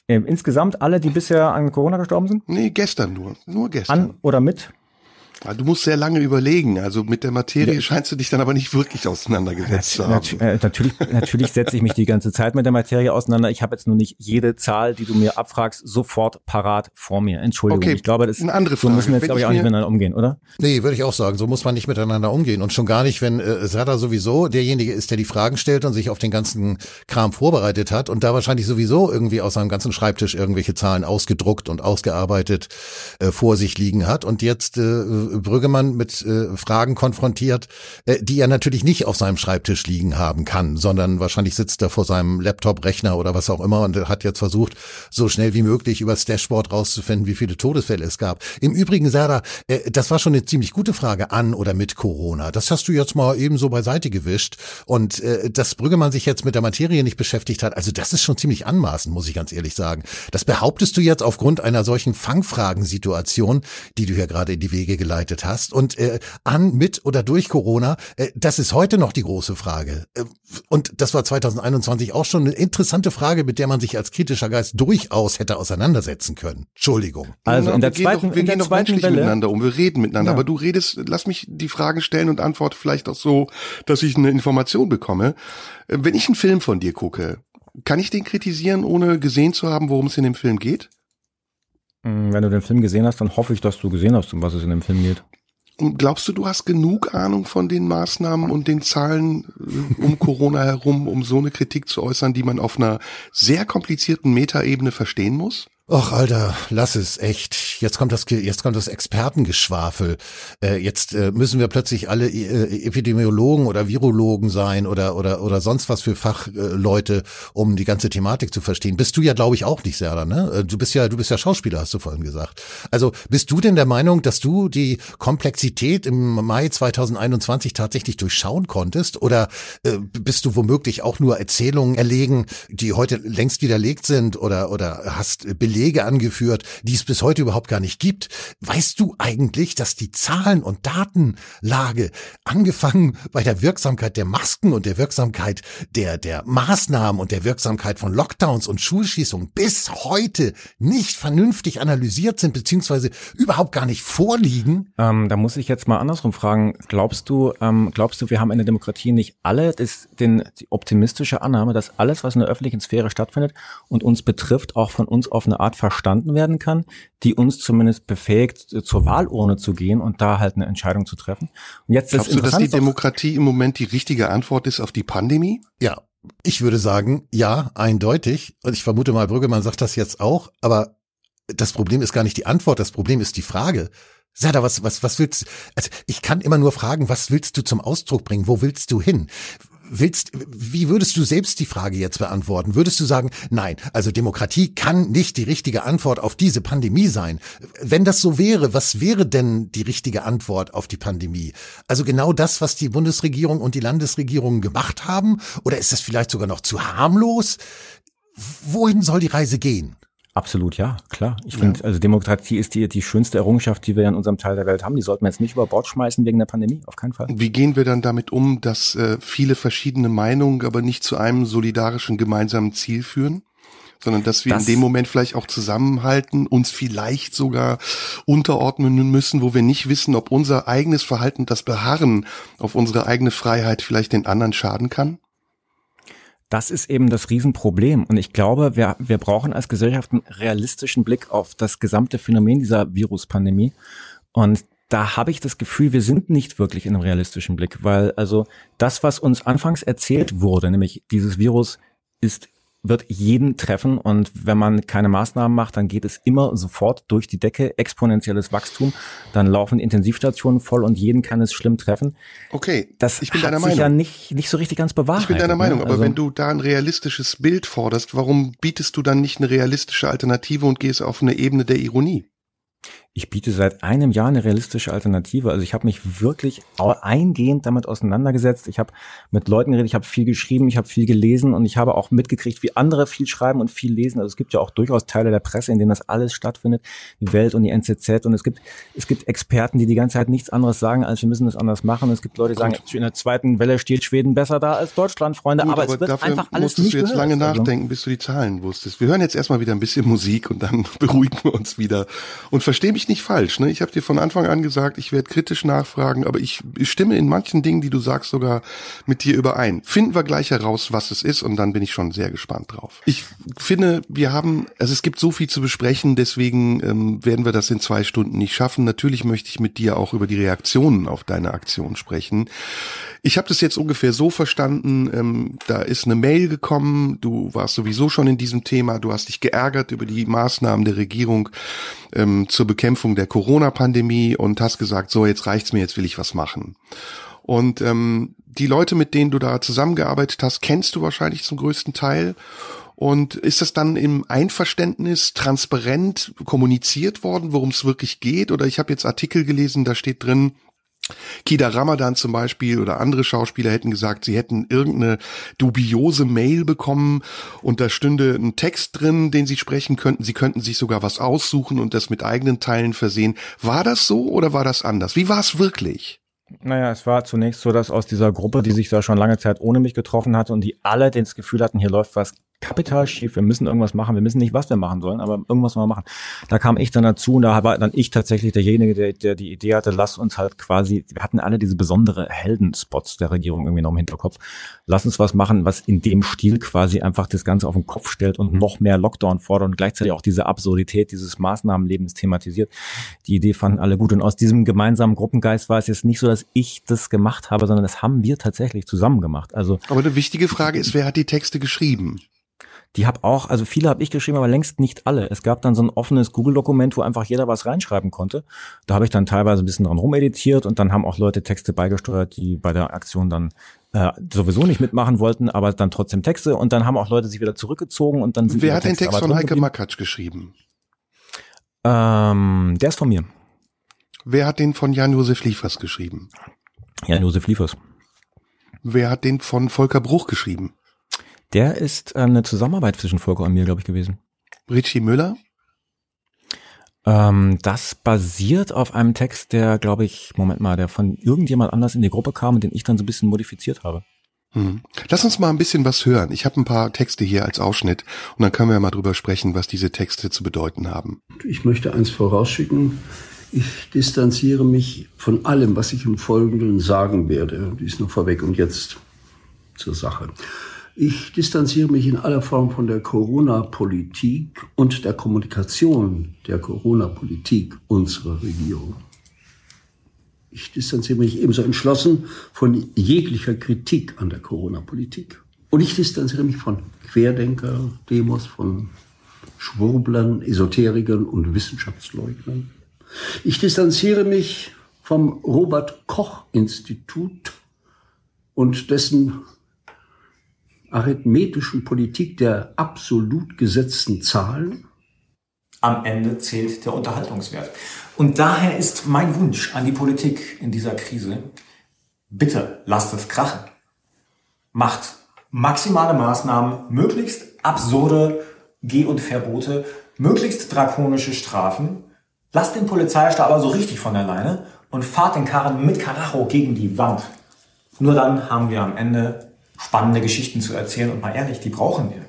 Insgesamt alle, die bisher an Corona gestorben sind? Nee, gestern nur. Nur gestern. An oder mit? Du musst sehr lange überlegen. Also mit der Materie ja. scheinst du dich dann aber nicht wirklich auseinandergesetzt zu haben. Nat natürlich, natürlich setze ich mich die ganze Zeit mit der Materie auseinander. Ich habe jetzt nur nicht jede Zahl, die du mir abfragst, sofort parat vor mir. Entschuldigung. Okay, ich glaube, das eine andere Frage. so müssen wir jetzt, glaube ich, auch nicht miteinander umgehen, oder? Nee, würde ich auch sagen. So muss man nicht miteinander umgehen. Und schon gar nicht, wenn äh, Sada sowieso derjenige ist, der die Fragen stellt und sich auf den ganzen Kram vorbereitet hat und da wahrscheinlich sowieso irgendwie aus seinem ganzen Schreibtisch irgendwelche Zahlen ausgedruckt und ausgearbeitet äh, vor sich liegen hat und jetzt äh, Brüggemann mit äh, Fragen konfrontiert, äh, die er natürlich nicht auf seinem Schreibtisch liegen haben kann, sondern wahrscheinlich sitzt er vor seinem Laptop, Rechner oder was auch immer und hat jetzt versucht, so schnell wie möglich über das Dashboard rauszufinden, wie viele Todesfälle es gab. Im Übrigen, Sarah, äh, das war schon eine ziemlich gute Frage an oder mit Corona. Das hast du jetzt mal eben so beiseite gewischt und äh, dass Brüggemann sich jetzt mit der Materie nicht beschäftigt hat, also das ist schon ziemlich anmaßend, muss ich ganz ehrlich sagen. Das behauptest du jetzt aufgrund einer solchen Fangfragensituation, die du hier gerade in die Wege geleitet hast. Und äh, an, mit oder durch Corona, äh, das ist heute noch die große Frage. Äh, und das war 2021 auch schon eine interessante Frage, mit der man sich als kritischer Geist durchaus hätte auseinandersetzen können. Entschuldigung. Also in der wir zweiten, gehen doch, wir gehen doch menschlich Welle. miteinander um, wir reden miteinander. Ja. Aber du redest, lass mich die Fragen stellen und antworte vielleicht auch so, dass ich eine Information bekomme. Äh, wenn ich einen Film von dir gucke, kann ich den kritisieren, ohne gesehen zu haben, worum es in dem Film geht? Mm, wenn du den Film gesehen hast, dann hoffe ich, dass du gesehen hast, um was es in dem Film geht. Und glaubst du, du hast genug Ahnung von den Maßnahmen und den Zahlen äh, um Corona herum, um so eine Kritik zu äußern, die man auf einer sehr komplizierten Metaebene verstehen muss? Och, Alter, lass es, echt. Jetzt kommt das, jetzt kommt das Expertengeschwafel. Äh, jetzt äh, müssen wir plötzlich alle äh, Epidemiologen oder Virologen sein oder, oder, oder sonst was für Fachleute, um die ganze Thematik zu verstehen. Bist du ja, glaube ich, auch nicht, Serda, ne? Äh, du bist ja, du bist ja Schauspieler, hast du vorhin gesagt. Also, bist du denn der Meinung, dass du die Komplexität im Mai 2021 tatsächlich durchschauen konntest? Oder äh, bist du womöglich auch nur Erzählungen erlegen, die heute längst widerlegt sind oder, oder hast Belege angeführt, die es bis heute überhaupt gar nicht gibt. Weißt du eigentlich, dass die Zahlen- und Datenlage angefangen bei der Wirksamkeit der Masken und der Wirksamkeit der, der Maßnahmen und der Wirksamkeit von Lockdowns und Schulschließungen bis heute nicht vernünftig analysiert sind, beziehungsweise überhaupt gar nicht vorliegen? Ähm, da muss ich jetzt mal andersrum fragen. Glaubst du, ähm, glaubst du, wir haben in der Demokratie nicht alle das, den, die optimistische Annahme, dass alles, was in der öffentlichen Sphäre stattfindet und uns betrifft, auch von uns auf eine Art verstanden werden kann, die uns zumindest befähigt, zur Wahlurne zu gehen und da halt eine Entscheidung zu treffen. Und jetzt Glaubst ist du, dass die Demokratie im Moment die richtige Antwort ist auf die Pandemie? Ja, ich würde sagen, ja, eindeutig. Und ich vermute mal, Brüggemann sagt das jetzt auch, aber das Problem ist gar nicht die Antwort, das Problem ist die Frage. Sada, was, was, was willst, also ich kann immer nur fragen, was willst du zum Ausdruck bringen? Wo willst du hin? Willst, wie würdest du selbst die Frage jetzt beantworten? Würdest du sagen, nein, also Demokratie kann nicht die richtige Antwort auf diese Pandemie sein? Wenn das so wäre, was wäre denn die richtige Antwort auf die Pandemie? Also genau das, was die Bundesregierung und die Landesregierung gemacht haben? Oder ist es vielleicht sogar noch zu harmlos? Wohin soll die Reise gehen? Absolut, ja, klar. Ich ja. finde, also Demokratie ist die, die schönste Errungenschaft, die wir in unserem Teil der Welt haben. Die sollten wir jetzt nicht über Bord schmeißen wegen der Pandemie, auf keinen Fall. Wie gehen wir dann damit um, dass äh, viele verschiedene Meinungen aber nicht zu einem solidarischen gemeinsamen Ziel führen? sondern dass wir das, in dem Moment vielleicht auch zusammenhalten, uns vielleicht sogar unterordnen müssen, wo wir nicht wissen, ob unser eigenes Verhalten, das Beharren auf unsere eigene Freiheit vielleicht den anderen schaden kann? Das ist eben das Riesenproblem. Und ich glaube, wir, wir brauchen als Gesellschaft einen realistischen Blick auf das gesamte Phänomen dieser Viruspandemie. Und da habe ich das Gefühl, wir sind nicht wirklich in einem realistischen Blick, weil also das, was uns anfangs erzählt wurde, nämlich dieses Virus ist wird jeden treffen und wenn man keine Maßnahmen macht, dann geht es immer sofort durch die Decke, exponentielles Wachstum, dann laufen Intensivstationen voll und jeden kann es schlimm treffen. Okay, das ich bin hat deiner sich Meinung. ja nicht, nicht so richtig ganz bewahrheitet. Ich bin deiner Meinung, ne? aber also, wenn du da ein realistisches Bild forderst, warum bietest du dann nicht eine realistische Alternative und gehst auf eine Ebene der Ironie? Ich biete seit einem Jahr eine realistische Alternative. Also ich habe mich wirklich eingehend damit auseinandergesetzt. Ich habe mit Leuten geredet, ich habe viel geschrieben, ich habe viel gelesen und ich habe auch mitgekriegt, wie andere viel schreiben und viel lesen. Also es gibt ja auch durchaus Teile der Presse, in denen das alles stattfindet, die Welt und die NZZ. Und es gibt es gibt Experten, die die ganze Zeit nichts anderes sagen, als wir müssen das anders machen. Es gibt Leute, die sagen, in der zweiten Welle steht Schweden besser da als Deutschland, Freunde. Gut, aber, aber, es wird einfach alles nicht du jetzt gehört. lange also nachdenken, bis du die Zahlen wusstest. Wir hören jetzt erstmal wieder ein bisschen Musik und dann beruhigen wir uns wieder. Und versteh mich nicht falsch. Ne? Ich habe dir von Anfang an gesagt, ich werde kritisch nachfragen, aber ich, stimme in manchen Dingen, die du sagst, sogar mit dir überein. Finden wir gleich heraus, was es ist, und dann bin ich schon sehr gespannt drauf. Ich finde, wir haben, also es gibt so viel zu besprechen, deswegen ähm, werden wir das in zwei Stunden nicht schaffen. Natürlich möchte ich mit dir auch über die Reaktionen auf deine Aktion sprechen. Ich habe das jetzt ungefähr so verstanden, ähm, da ist eine Mail gekommen, du warst sowieso schon in diesem Thema, du hast dich geärgert über die Maßnahmen der Regierung ähm, zur zur Bekämpfung der Corona-Pandemie und hast gesagt, so jetzt reicht's mir, jetzt will ich was machen. Und ähm, die Leute, mit denen du da zusammengearbeitet hast, kennst du wahrscheinlich zum größten Teil. Und ist das dann im Einverständnis transparent kommuniziert worden, worum es wirklich geht? Oder ich habe jetzt Artikel gelesen, da steht drin, Kida Ramadan zum Beispiel oder andere Schauspieler hätten gesagt, sie hätten irgendeine dubiose Mail bekommen und da stünde ein Text drin, den sie sprechen könnten. Sie könnten sich sogar was aussuchen und das mit eigenen Teilen versehen. War das so oder war das anders? Wie war es wirklich? Naja, es war zunächst so, dass aus dieser Gruppe, die sich da schon lange Zeit ohne mich getroffen hatte und die alle das Gefühl hatten, hier läuft was kapital schief, wir müssen irgendwas machen, wir wissen nicht, was wir machen sollen, aber irgendwas mal machen. Da kam ich dann dazu und da war dann ich tatsächlich derjenige, der, der die Idee hatte, lass uns halt quasi, wir hatten alle diese besondere Heldenspots der Regierung irgendwie noch im Hinterkopf, lass uns was machen, was in dem Stil quasi einfach das Ganze auf den Kopf stellt und noch mehr Lockdown fordert und gleichzeitig auch diese Absurdität dieses Maßnahmenlebens thematisiert. Die Idee fanden alle gut und aus diesem gemeinsamen Gruppengeist war es jetzt nicht so, dass ich das gemacht habe, sondern das haben wir tatsächlich zusammen gemacht. Also Aber eine wichtige Frage ist, wer hat die Texte geschrieben? Die habe auch, also viele habe ich geschrieben, aber längst nicht alle. Es gab dann so ein offenes Google-Dokument, wo einfach jeder was reinschreiben konnte. Da habe ich dann teilweise ein bisschen dran rumeditiert und dann haben auch Leute Texte beigesteuert, die bei der Aktion dann äh, sowieso nicht mitmachen wollten, aber dann trotzdem Texte. Und dann haben auch Leute sich wieder zurückgezogen und dann sind Wer hat den Text von Heike Makatsch geschrieben? Ähm, der ist von mir. Wer hat den von Jan-Josef Liefers geschrieben? Jan-Josef Liefers. Wer hat den von Volker Bruch geschrieben? Der ist ähm, eine Zusammenarbeit zwischen Volker und mir, glaube ich, gewesen. Richie Müller? Ähm, das basiert auf einem Text, der, glaube ich, Moment mal, der von irgendjemand anders in die Gruppe kam und den ich dann so ein bisschen modifiziert habe. Hm. Lass uns mal ein bisschen was hören. Ich habe ein paar Texte hier als Ausschnitt und dann können wir mal drüber sprechen, was diese Texte zu bedeuten haben. Ich möchte eins vorausschicken. Ich distanziere mich von allem, was ich im Folgenden sagen werde. Dies nur vorweg und jetzt zur Sache. Ich distanziere mich in aller Form von der Corona-Politik und der Kommunikation der Corona-Politik unserer Regierung. Ich distanziere mich ebenso entschlossen von jeglicher Kritik an der Corona-Politik. Und ich distanziere mich von Querdenker, Demos, von Schwurblern, Esoterikern und Wissenschaftsleugnern. Ich distanziere mich vom Robert Koch Institut und dessen arithmetischen Politik der absolut gesetzten Zahlen? Am Ende zählt der Unterhaltungswert. Und daher ist mein Wunsch an die Politik in dieser Krise, bitte lasst es krachen. Macht maximale Maßnahmen, möglichst absurde Geh- und Verbote, möglichst drakonische Strafen. Lasst den Polizeistab aber so richtig von alleine und fahrt den Karren mit Karacho gegen die Wand. Nur dann haben wir am Ende spannende Geschichten zu erzählen. Und mal ehrlich, die brauchen wir.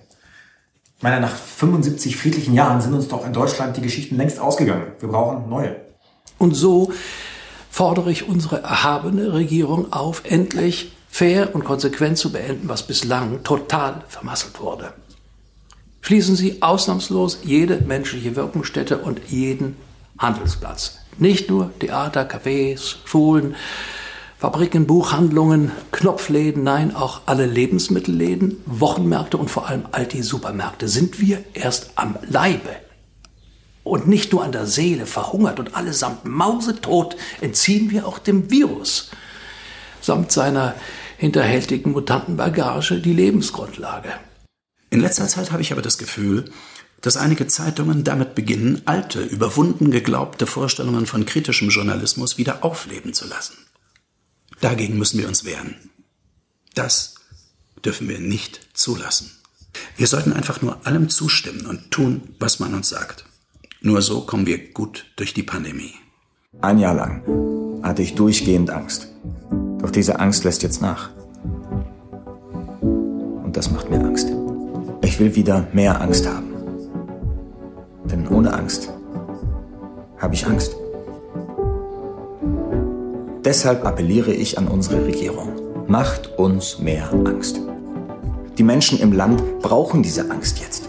Ich meine, nach 75 friedlichen Jahren sind uns doch in Deutschland die Geschichten längst ausgegangen. Wir brauchen neue. Und so fordere ich unsere erhabene Regierung auf, endlich fair und konsequent zu beenden, was bislang total vermasselt wurde. Schließen Sie ausnahmslos jede menschliche Wirkungsstätte und jeden Handelsplatz. Nicht nur Theater, Cafés, Schulen, Fabriken, Buchhandlungen, Knopfläden, nein, auch alle Lebensmittelläden, Wochenmärkte und vor allem all die Supermärkte sind wir erst am Leibe und nicht nur an der Seele verhungert und allesamt mausetot entziehen wir auch dem Virus samt seiner hinterhältigen Mutantenbagage die Lebensgrundlage. In letzter Zeit habe ich aber das Gefühl, dass einige Zeitungen damit beginnen, alte, überwunden geglaubte Vorstellungen von kritischem Journalismus wieder aufleben zu lassen. Dagegen müssen wir uns wehren. Das dürfen wir nicht zulassen. Wir sollten einfach nur allem zustimmen und tun, was man uns sagt. Nur so kommen wir gut durch die Pandemie. Ein Jahr lang hatte ich durchgehend Angst. Doch diese Angst lässt jetzt nach. Und das macht mir Angst. Ich will wieder mehr Angst haben. Denn ohne Angst habe ich Angst. Deshalb appelliere ich an unsere Regierung. Macht uns mehr Angst. Die Menschen im Land brauchen diese Angst jetzt.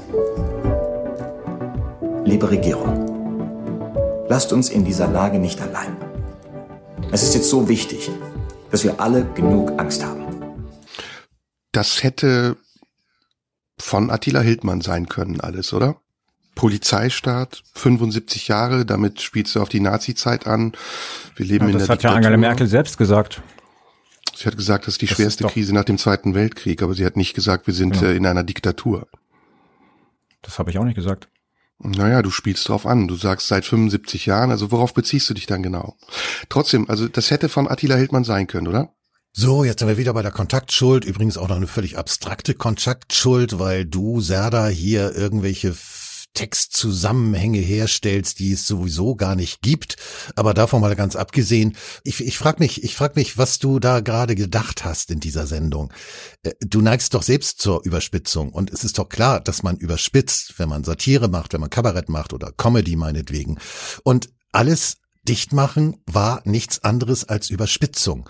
Liebe Regierung, lasst uns in dieser Lage nicht allein. Es ist jetzt so wichtig, dass wir alle genug Angst haben. Das hätte von Attila Hildmann sein können, alles, oder? Polizeistaat, 75 Jahre, damit spielst du auf die Nazi-Zeit an. Wir leben ja, in der Das hat Diktatur. ja Angela Merkel selbst gesagt. Sie hat gesagt, das ist die Das schwerste ist Krise nach dem Zweiten Weltkrieg, aber sie hat nicht gesagt, wir sind Ja. äh, in einer Diktatur. Das habe ich auch nicht gesagt. Naja, du spielst drauf an. Du sagst seit 75 Jahren, also worauf beziehst du dich dann genau? Trotzdem, also das hätte von Attila Hildmann sein können, oder? So, jetzt sind wir wieder bei der Kontaktschuld. Übrigens auch noch eine völlig abstrakte Kontaktschuld, weil du, Serda, hier irgendwelche Textzusammenhänge herstellst, die es sowieso gar nicht gibt. Aber davon mal ganz abgesehen, ich, ich frage mich, ich frag mich, was du da gerade gedacht hast in dieser Sendung. Äh, Du neigst doch selbst zur Überspitzung und es ist doch klar, dass man überspitzt, wenn man Satire macht, wenn man Kabarett macht oder Comedy meinetwegen. Und alles dicht machen war nichts anderes als Überspitzung.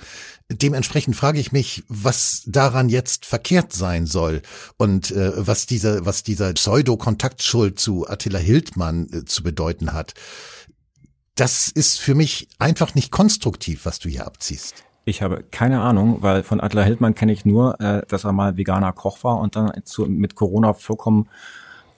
Dementsprechend frage ich mich, was daran jetzt verkehrt sein soll und äh, was dieser, was dieser Pseudo-Kontaktschuld zu Attila Hildmann äh, zu bedeuten hat. Das ist für mich einfach nicht konstruktiv, was du hier abziehst. Ich habe keine Ahnung, weil von Adler Hildmann kenne ich nur, äh, dass er mal veganer Koch war und dann zu, mit Corona vollkommen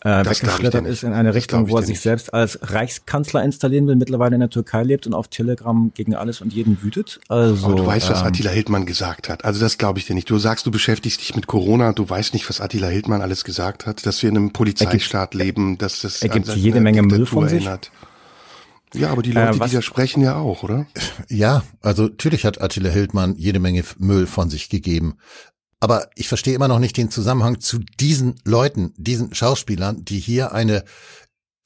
äh, Das glaub ich dir weggeschlittert ist in eine Richtung, wo er sich nicht. selbst als Reichskanzler installieren will, mittlerweile in der Türkei lebt und auf Telegram gegen alles und jeden wütet. Also, Aber du weißt, was ähm, Attila Hildmann gesagt hat. Also das glaube ich dir nicht. Du sagst, du beschäftigst dich mit Corona, du weißt nicht, was Attila Hildmann alles gesagt hat, dass wir in einem Polizeistaat leben, dass das er gibt an jede Menge Müll Diktatur von sich. erinnert. Ja, aber die Leute, Äh, die da sprechen, ja auch, oder? Ja, also natürlich hat Attila Hildmann jede Menge Müll von sich gegeben. Aber ich verstehe immer noch nicht den Zusammenhang zu diesen Leuten, diesen Schauspielern, die hier eine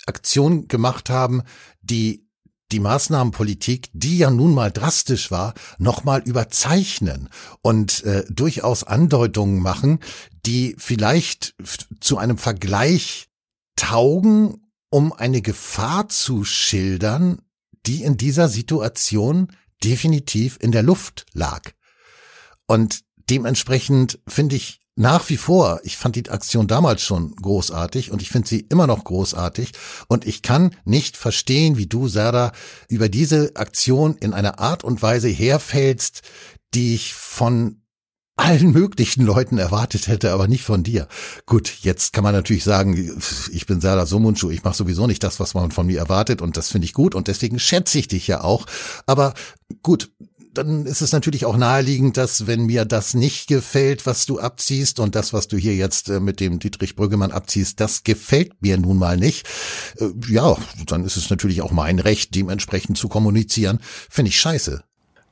Aktion gemacht haben, die die Maßnahmenpolitik, die ja nun mal drastisch war, nochmal überzeichnen und äh, durchaus Andeutungen machen, die vielleicht zu einem Vergleich taugen, um eine Gefahr zu schildern, die in dieser Situation definitiv in der Luft lag. Und dementsprechend finde ich nach wie vor, ich fand die Aktion damals schon großartig und ich finde sie immer noch großartig und ich kann nicht verstehen, wie du, Serda, über diese Aktion in einer Art und Weise herfällst, die ich von allen möglichen Leuten erwartet hätte, aber nicht von dir. Gut, jetzt kann man natürlich sagen, ich bin Serdar Somuncu, ich mache sowieso nicht das, was man von mir erwartet und das finde ich gut und deswegen schätze ich dich ja auch. Aber gut, dann ist es natürlich auch naheliegend, dass wenn mir das nicht gefällt, was du abziehst und das, was du hier jetzt äh, mit dem Dietrich Brüggemann abziehst, das gefällt mir nun mal nicht. Äh, Ja, dann ist es natürlich auch mein Recht, dementsprechend zu kommunizieren. Finde ich scheiße.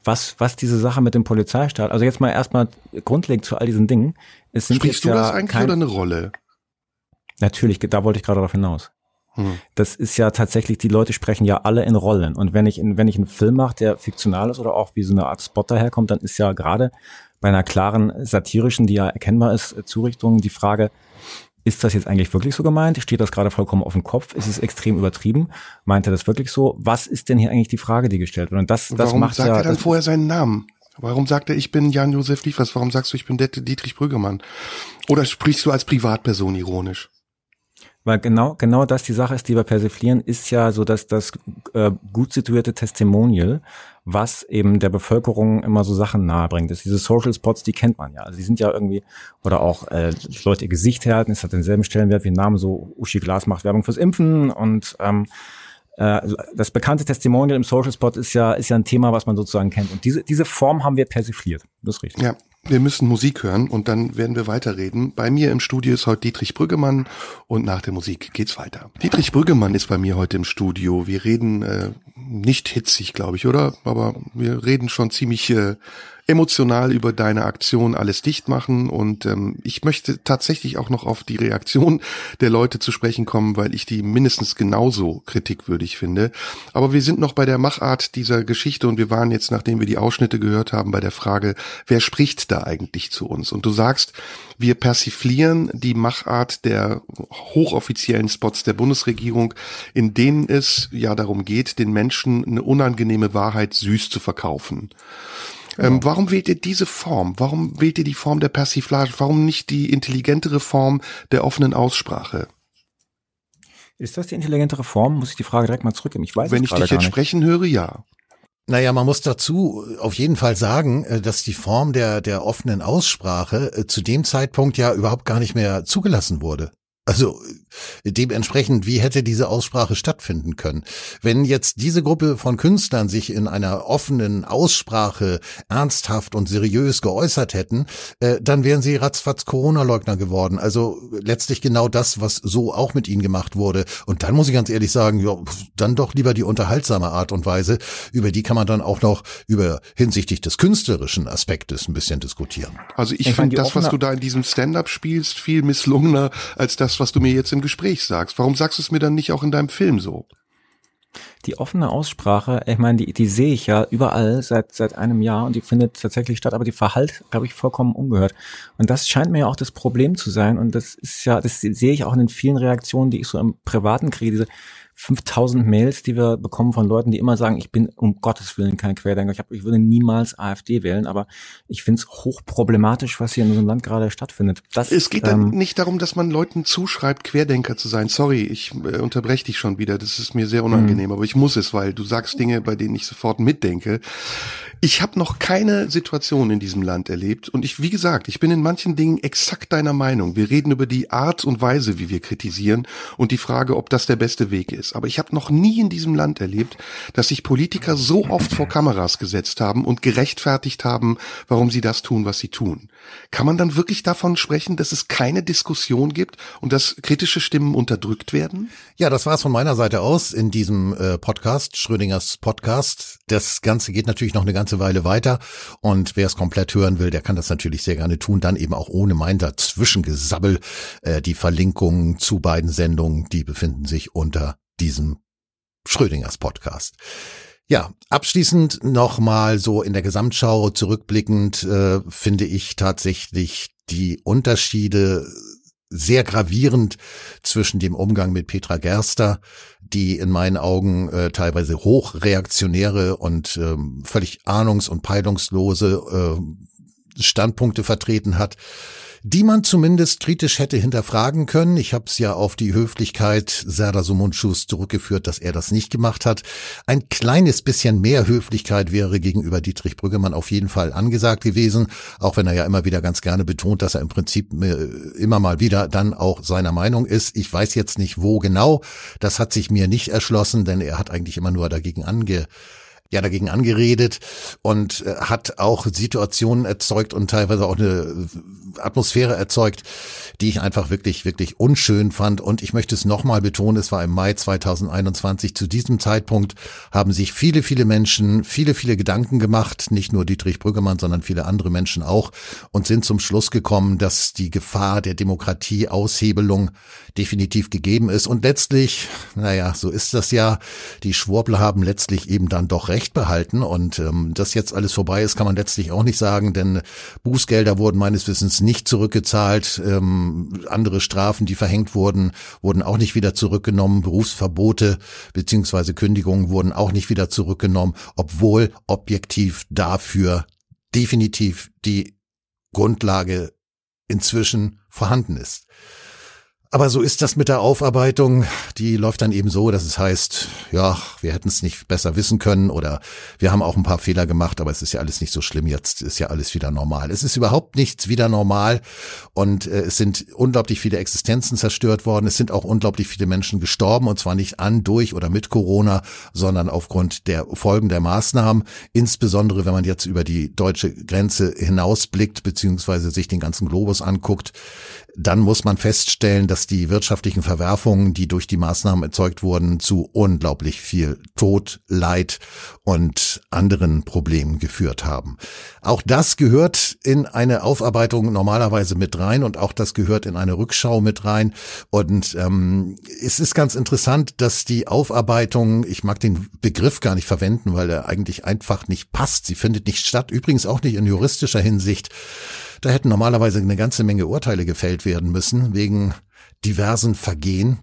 was, was diese Sache mit dem Polizeistaat, also jetzt mal erstmal grundlegend zu all diesen Dingen, es sind Sprichst jetzt du ja das eigentlich kein, oder eine Rolle? Natürlich, da wollte ich gerade darauf hinaus. Hm. Das ist ja tatsächlich, die Leute sprechen ja alle in Rollen. Und wenn ich, in, wenn ich einen Film mache, der fiktional ist oder auch wie so eine Art Spot daherkommt, dann ist ja gerade bei einer klaren satirischen, die ja erkennbar ist, äh, Zurichtung die Frage, ist das jetzt eigentlich wirklich so gemeint? Steht das gerade vollkommen auf dem Kopf? Ist es extrem übertrieben? Meint er das wirklich so? Was ist denn hier eigentlich die Frage, die gestellt wird? Und das, das Warum macht sagt ja, er dann vorher seinen Namen? Warum sagt er, ich bin Jan-Josef Liefers? Warum sagst du, ich bin Det- Dietrich Brüggemann? Oder sprichst du als Privatperson ironisch? Weil genau, genau das die Sache ist, die wir persiflieren, ist ja so, dass das äh, gut situierte Testimonial, was eben der Bevölkerung immer so Sachen nahebringt. Das diese Social Spots, die kennt man ja. Also die sind ja irgendwie, oder auch äh, Leute ihr Gesicht halten, es hat denselben Stellenwert wie ein Name, so Uschi Glas macht Werbung fürs Impfen und ähm, äh, das bekannte Testimonial im Social Spot ist ja, ist ja ein Thema, was man sozusagen kennt. Und diese, diese Form haben wir persifliert. Das ist richtig. Ja, wir müssen Musik hören und dann werden wir weiterreden. Bei mir im Studio ist heute Dietrich Brüggemann und nach der Musik geht's weiter. Dietrich Brüggemann ist bei mir heute im Studio. Wir reden äh, nicht hitzig, glaube ich, oder? Aber wir reden schon ziemlich äh, emotional über deine Aktion alles dicht machen und ähm, ich möchte tatsächlich auch noch auf die Reaktion der Leute zu sprechen kommen, weil ich die mindestens genauso kritikwürdig finde. Aber wir sind noch bei der Machart dieser Geschichte und wir waren jetzt, nachdem wir die Ausschnitte gehört haben, bei der Frage, wer spricht da eigentlich zu uns? Und du sagst, wir persiflieren die Machart der hochoffiziellen Spots der Bundesregierung, in denen es ja darum geht, den Menschen eine unangenehme Wahrheit süß zu verkaufen. Ähm, warum wählt ihr diese Form? Warum wählt ihr die Form der Persiflage? Warum nicht die intelligentere Form der offenen Aussprache? Ist das die intelligentere Form? Muss ich die Frage direkt mal zurückgeben? Ich weiß Wenn es ich dich gar jetzt nicht. sprechen höre, ja. Naja, man muss dazu auf jeden Fall sagen, äh, dass die Form der, der offenen Aussprache äh, zu dem Zeitpunkt ja überhaupt gar nicht mehr zugelassen wurde. Also, dementsprechend, wie hätte diese Aussprache stattfinden können? Wenn jetzt diese Gruppe von Künstlern sich in einer offenen Aussprache ernsthaft und seriös geäußert hätten, äh, dann wären sie ratzfatz Corona-Leugner geworden. Also letztlich genau das, was so auch mit ihnen gemacht wurde. Und dann muss ich ganz ehrlich sagen, ja, dann doch lieber die unterhaltsame Art und Weise. Über die kann man dann auch noch über hinsichtlich des künstlerischen Aspektes ein bisschen diskutieren. Also ich, ich finde das, was du da in diesem Stand-up spielst, viel misslungener als das, was du mir jetzt im Gespräch sagst. Warum sagst du es mir dann nicht auch in deinem Film so? Die offene Aussprache, ich meine, die, die sehe ich ja überall seit, seit einem Jahr und die findet tatsächlich statt, aber die verhallt, glaube ich, vollkommen ungehört. Und das scheint mir ja auch das Problem zu sein und das ist ja, das sehe ich auch in den vielen Reaktionen, die ich so im Privaten kriege, diese, 5000 Mails, die wir bekommen von Leuten, die immer sagen, ich bin um Gottes Willen kein Querdenker. Ich, hab, ich würde niemals AfD wählen, aber ich finde es hochproblematisch, was hier in unserem Land gerade stattfindet. Das, es geht ähm, dann nicht darum, dass man Leuten zuschreibt, Querdenker zu sein. Sorry, ich äh, unterbreche dich schon wieder. Das ist mir sehr unangenehm, mhm. aber ich muss es, weil du sagst Dinge, bei denen ich sofort mitdenke. Ich habe noch keine Situation in diesem Land erlebt und ich, wie gesagt, ich bin in manchen Dingen exakt deiner Meinung. Wir reden über die Art und Weise, wie wir kritisieren und die Frage, ob das der beste Weg ist. Aber ich habe noch nie in diesem Land erlebt, dass sich Politiker so oft vor Kameras gesetzt haben und gerechtfertigt haben, warum sie das tun, was sie tun. Kann man dann wirklich davon sprechen, dass es keine Diskussion gibt und dass kritische Stimmen unterdrückt werden? Ja, das war's von meiner Seite aus in diesem äh, Podcast, Schrödingers Podcast. Das Ganze geht natürlich noch eine ganze Weile weiter und wer es komplett hören will, der kann das natürlich sehr gerne tun, dann eben auch ohne mein Dazwischengesabbel. Äh, die Verlinkungen zu beiden Sendungen, die befinden sich unter diesem Schrödingers Podcast. Ja, abschließend nochmal so in der Gesamtschau zurückblickend äh, finde ich tatsächlich die Unterschiede sehr gravierend zwischen dem Umgang mit Petra Gerster, die in meinen Augen äh, teilweise hochreaktionäre und ähm, völlig ahnungs- und peilungslose äh, Standpunkte vertreten hat, die man zumindest kritisch hätte hinterfragen können. Ich habe es ja auf die Höflichkeit Serdar Sumunchus zurückgeführt, dass er das nicht gemacht hat. Ein kleines bisschen mehr Höflichkeit wäre gegenüber Dietrich Brüggemann auf jeden Fall angesagt gewesen, auch wenn er ja immer wieder ganz gerne betont, dass er im Prinzip äh, immer mal wieder dann auch seiner Meinung ist. Ich weiß jetzt nicht, wo genau. Das hat sich mir nicht erschlossen, denn er hat eigentlich immer nur dagegen ange ja dagegen angeredet und äh, hat auch Situationen erzeugt und teilweise auch eine Atmosphäre erzeugt, die ich einfach wirklich, wirklich unschön fand. Und ich möchte es nochmal betonen, es war im Mai 2021. Zu diesem Zeitpunkt haben sich viele, viele Menschen viele, viele Gedanken gemacht, nicht nur Dietrich Brüggemann, sondern viele andere Menschen auch, und sind zum Schluss gekommen, dass die Gefahr der Demokratieaushebelung definitiv gegeben ist. Und letztlich, naja, so ist das ja, die Schwurbler haben letztlich eben dann doch recht Recht behalten. Und ähm, dass jetzt alles vorbei ist, kann man letztlich auch nicht sagen, denn Bußgelder wurden meines Wissens nicht zurückgezahlt. Ähm, andere Strafen, die verhängt wurden, wurden auch nicht wieder zurückgenommen. Berufsverbote beziehungsweise Kündigungen wurden auch nicht wieder zurückgenommen, obwohl objektiv dafür definitiv die Grundlage inzwischen vorhanden ist. Aber so ist das mit der Aufarbeitung. Die läuft dann eben so, dass es heißt, ja, wir hätten es nicht besser wissen können oder wir haben auch ein paar Fehler gemacht, aber es ist ja alles nicht so schlimm. Jetzt ist ja alles wieder normal. Es ist überhaupt nichts wieder normal und äh, es sind unglaublich viele Existenzen zerstört worden. Es sind auch unglaublich viele Menschen gestorben und zwar nicht an, durch oder mit Corona, sondern aufgrund der Folgen der Maßnahmen. Insbesondere, wenn man jetzt über die deutsche Grenze hinausblickt, beziehungsweise sich den ganzen Globus anguckt, dann muss man feststellen, dass die wirtschaftlichen Verwerfungen, die durch die Maßnahmen erzeugt wurden, zu unglaublich viel Tod, Leid und anderen Problemen geführt haben. Auch das gehört in eine Aufarbeitung normalerweise mit rein und auch das gehört in eine Rückschau mit rein. Und ähm, es ist ganz interessant, dass die Aufarbeitung, ich mag den Begriff gar nicht verwenden, weil er eigentlich einfach nicht passt. Sie findet nicht statt, übrigens auch nicht in juristischer Hinsicht. Da hätten normalerweise eine ganze Menge Urteile gefällt werden müssen wegen diversen Vergehen.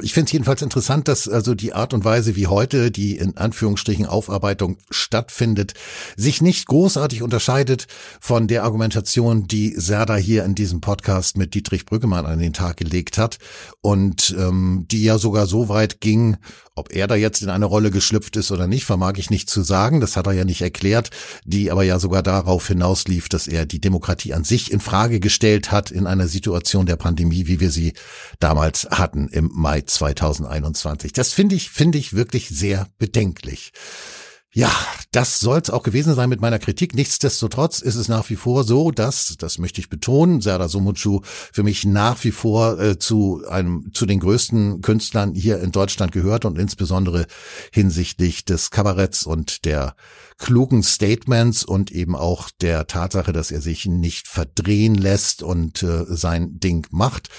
Ich finde es jedenfalls interessant, dass also die Art und Weise, wie heute die in Anführungsstrichen Aufarbeitung stattfindet, sich nicht großartig unterscheidet von der Argumentation, die Serda hier in diesem Podcast mit Dietrich Brüggemann an den Tag gelegt hat und ähm, die ja sogar so weit ging, ob er da jetzt in eine Rolle geschlüpft ist oder nicht, vermag ich nicht zu sagen. Das hat er ja nicht erklärt, die aber ja sogar darauf hinauslief, dass er die Demokratie an sich in Frage gestellt hat in einer Situation der Pandemie, wie wir sie damals hatten im Mai 2021. Das finde ich, finde ich wirklich sehr bedenklich. Ja, das soll es auch gewesen sein mit meiner Kritik. Nichtsdestotrotz ist es nach wie vor so, dass, das möchte ich betonen, Serdar Somuncu für mich nach wie vor äh, zu einem, zu den größten Künstlern hier in Deutschland gehört und insbesondere hinsichtlich des Kabaretts und der klugen Statements und eben auch der Tatsache, dass er sich nicht verdrehen lässt und äh, sein Ding macht.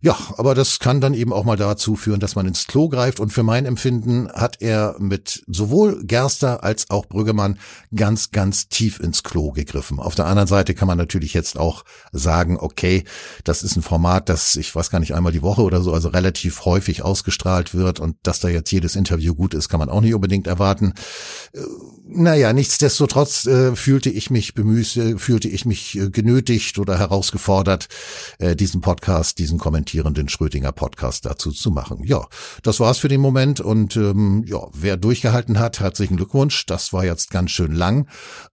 Ja, aber das kann dann eben auch mal dazu führen, dass man ins Klo greift. Und für mein Empfinden hat er mit sowohl Gerster als auch Brüggemann ganz, ganz tief ins Klo gegriffen. Auf der anderen Seite kann man natürlich jetzt auch sagen, okay, das ist ein Format, das ich weiß gar nicht einmal die Woche oder so, also relativ häufig ausgestrahlt wird. Und dass da jetzt jedes Interview gut ist, kann man auch nicht unbedingt erwarten. Äh, naja, nichtsdestotrotz äh, fühlte ich mich bemüßt, äh, fühlte ich mich äh, genötigt oder herausgefordert, äh, diesen Podcast, diesen kommentierenden Schrödinger Podcast dazu zu machen. Ja, das war's für den Moment und ähm, ja, wer durchgehalten hat, herzlichen Glückwunsch. Das war jetzt ganz schön lang,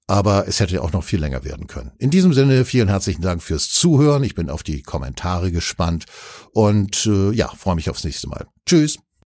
aber es hätte auch noch viel länger werden können. In diesem Sinne, vielen herzlichen Dank fürs Zuhören. Ich bin auf die Kommentare gespannt und äh, ja, freue mich aufs nächste Mal. Tschüss.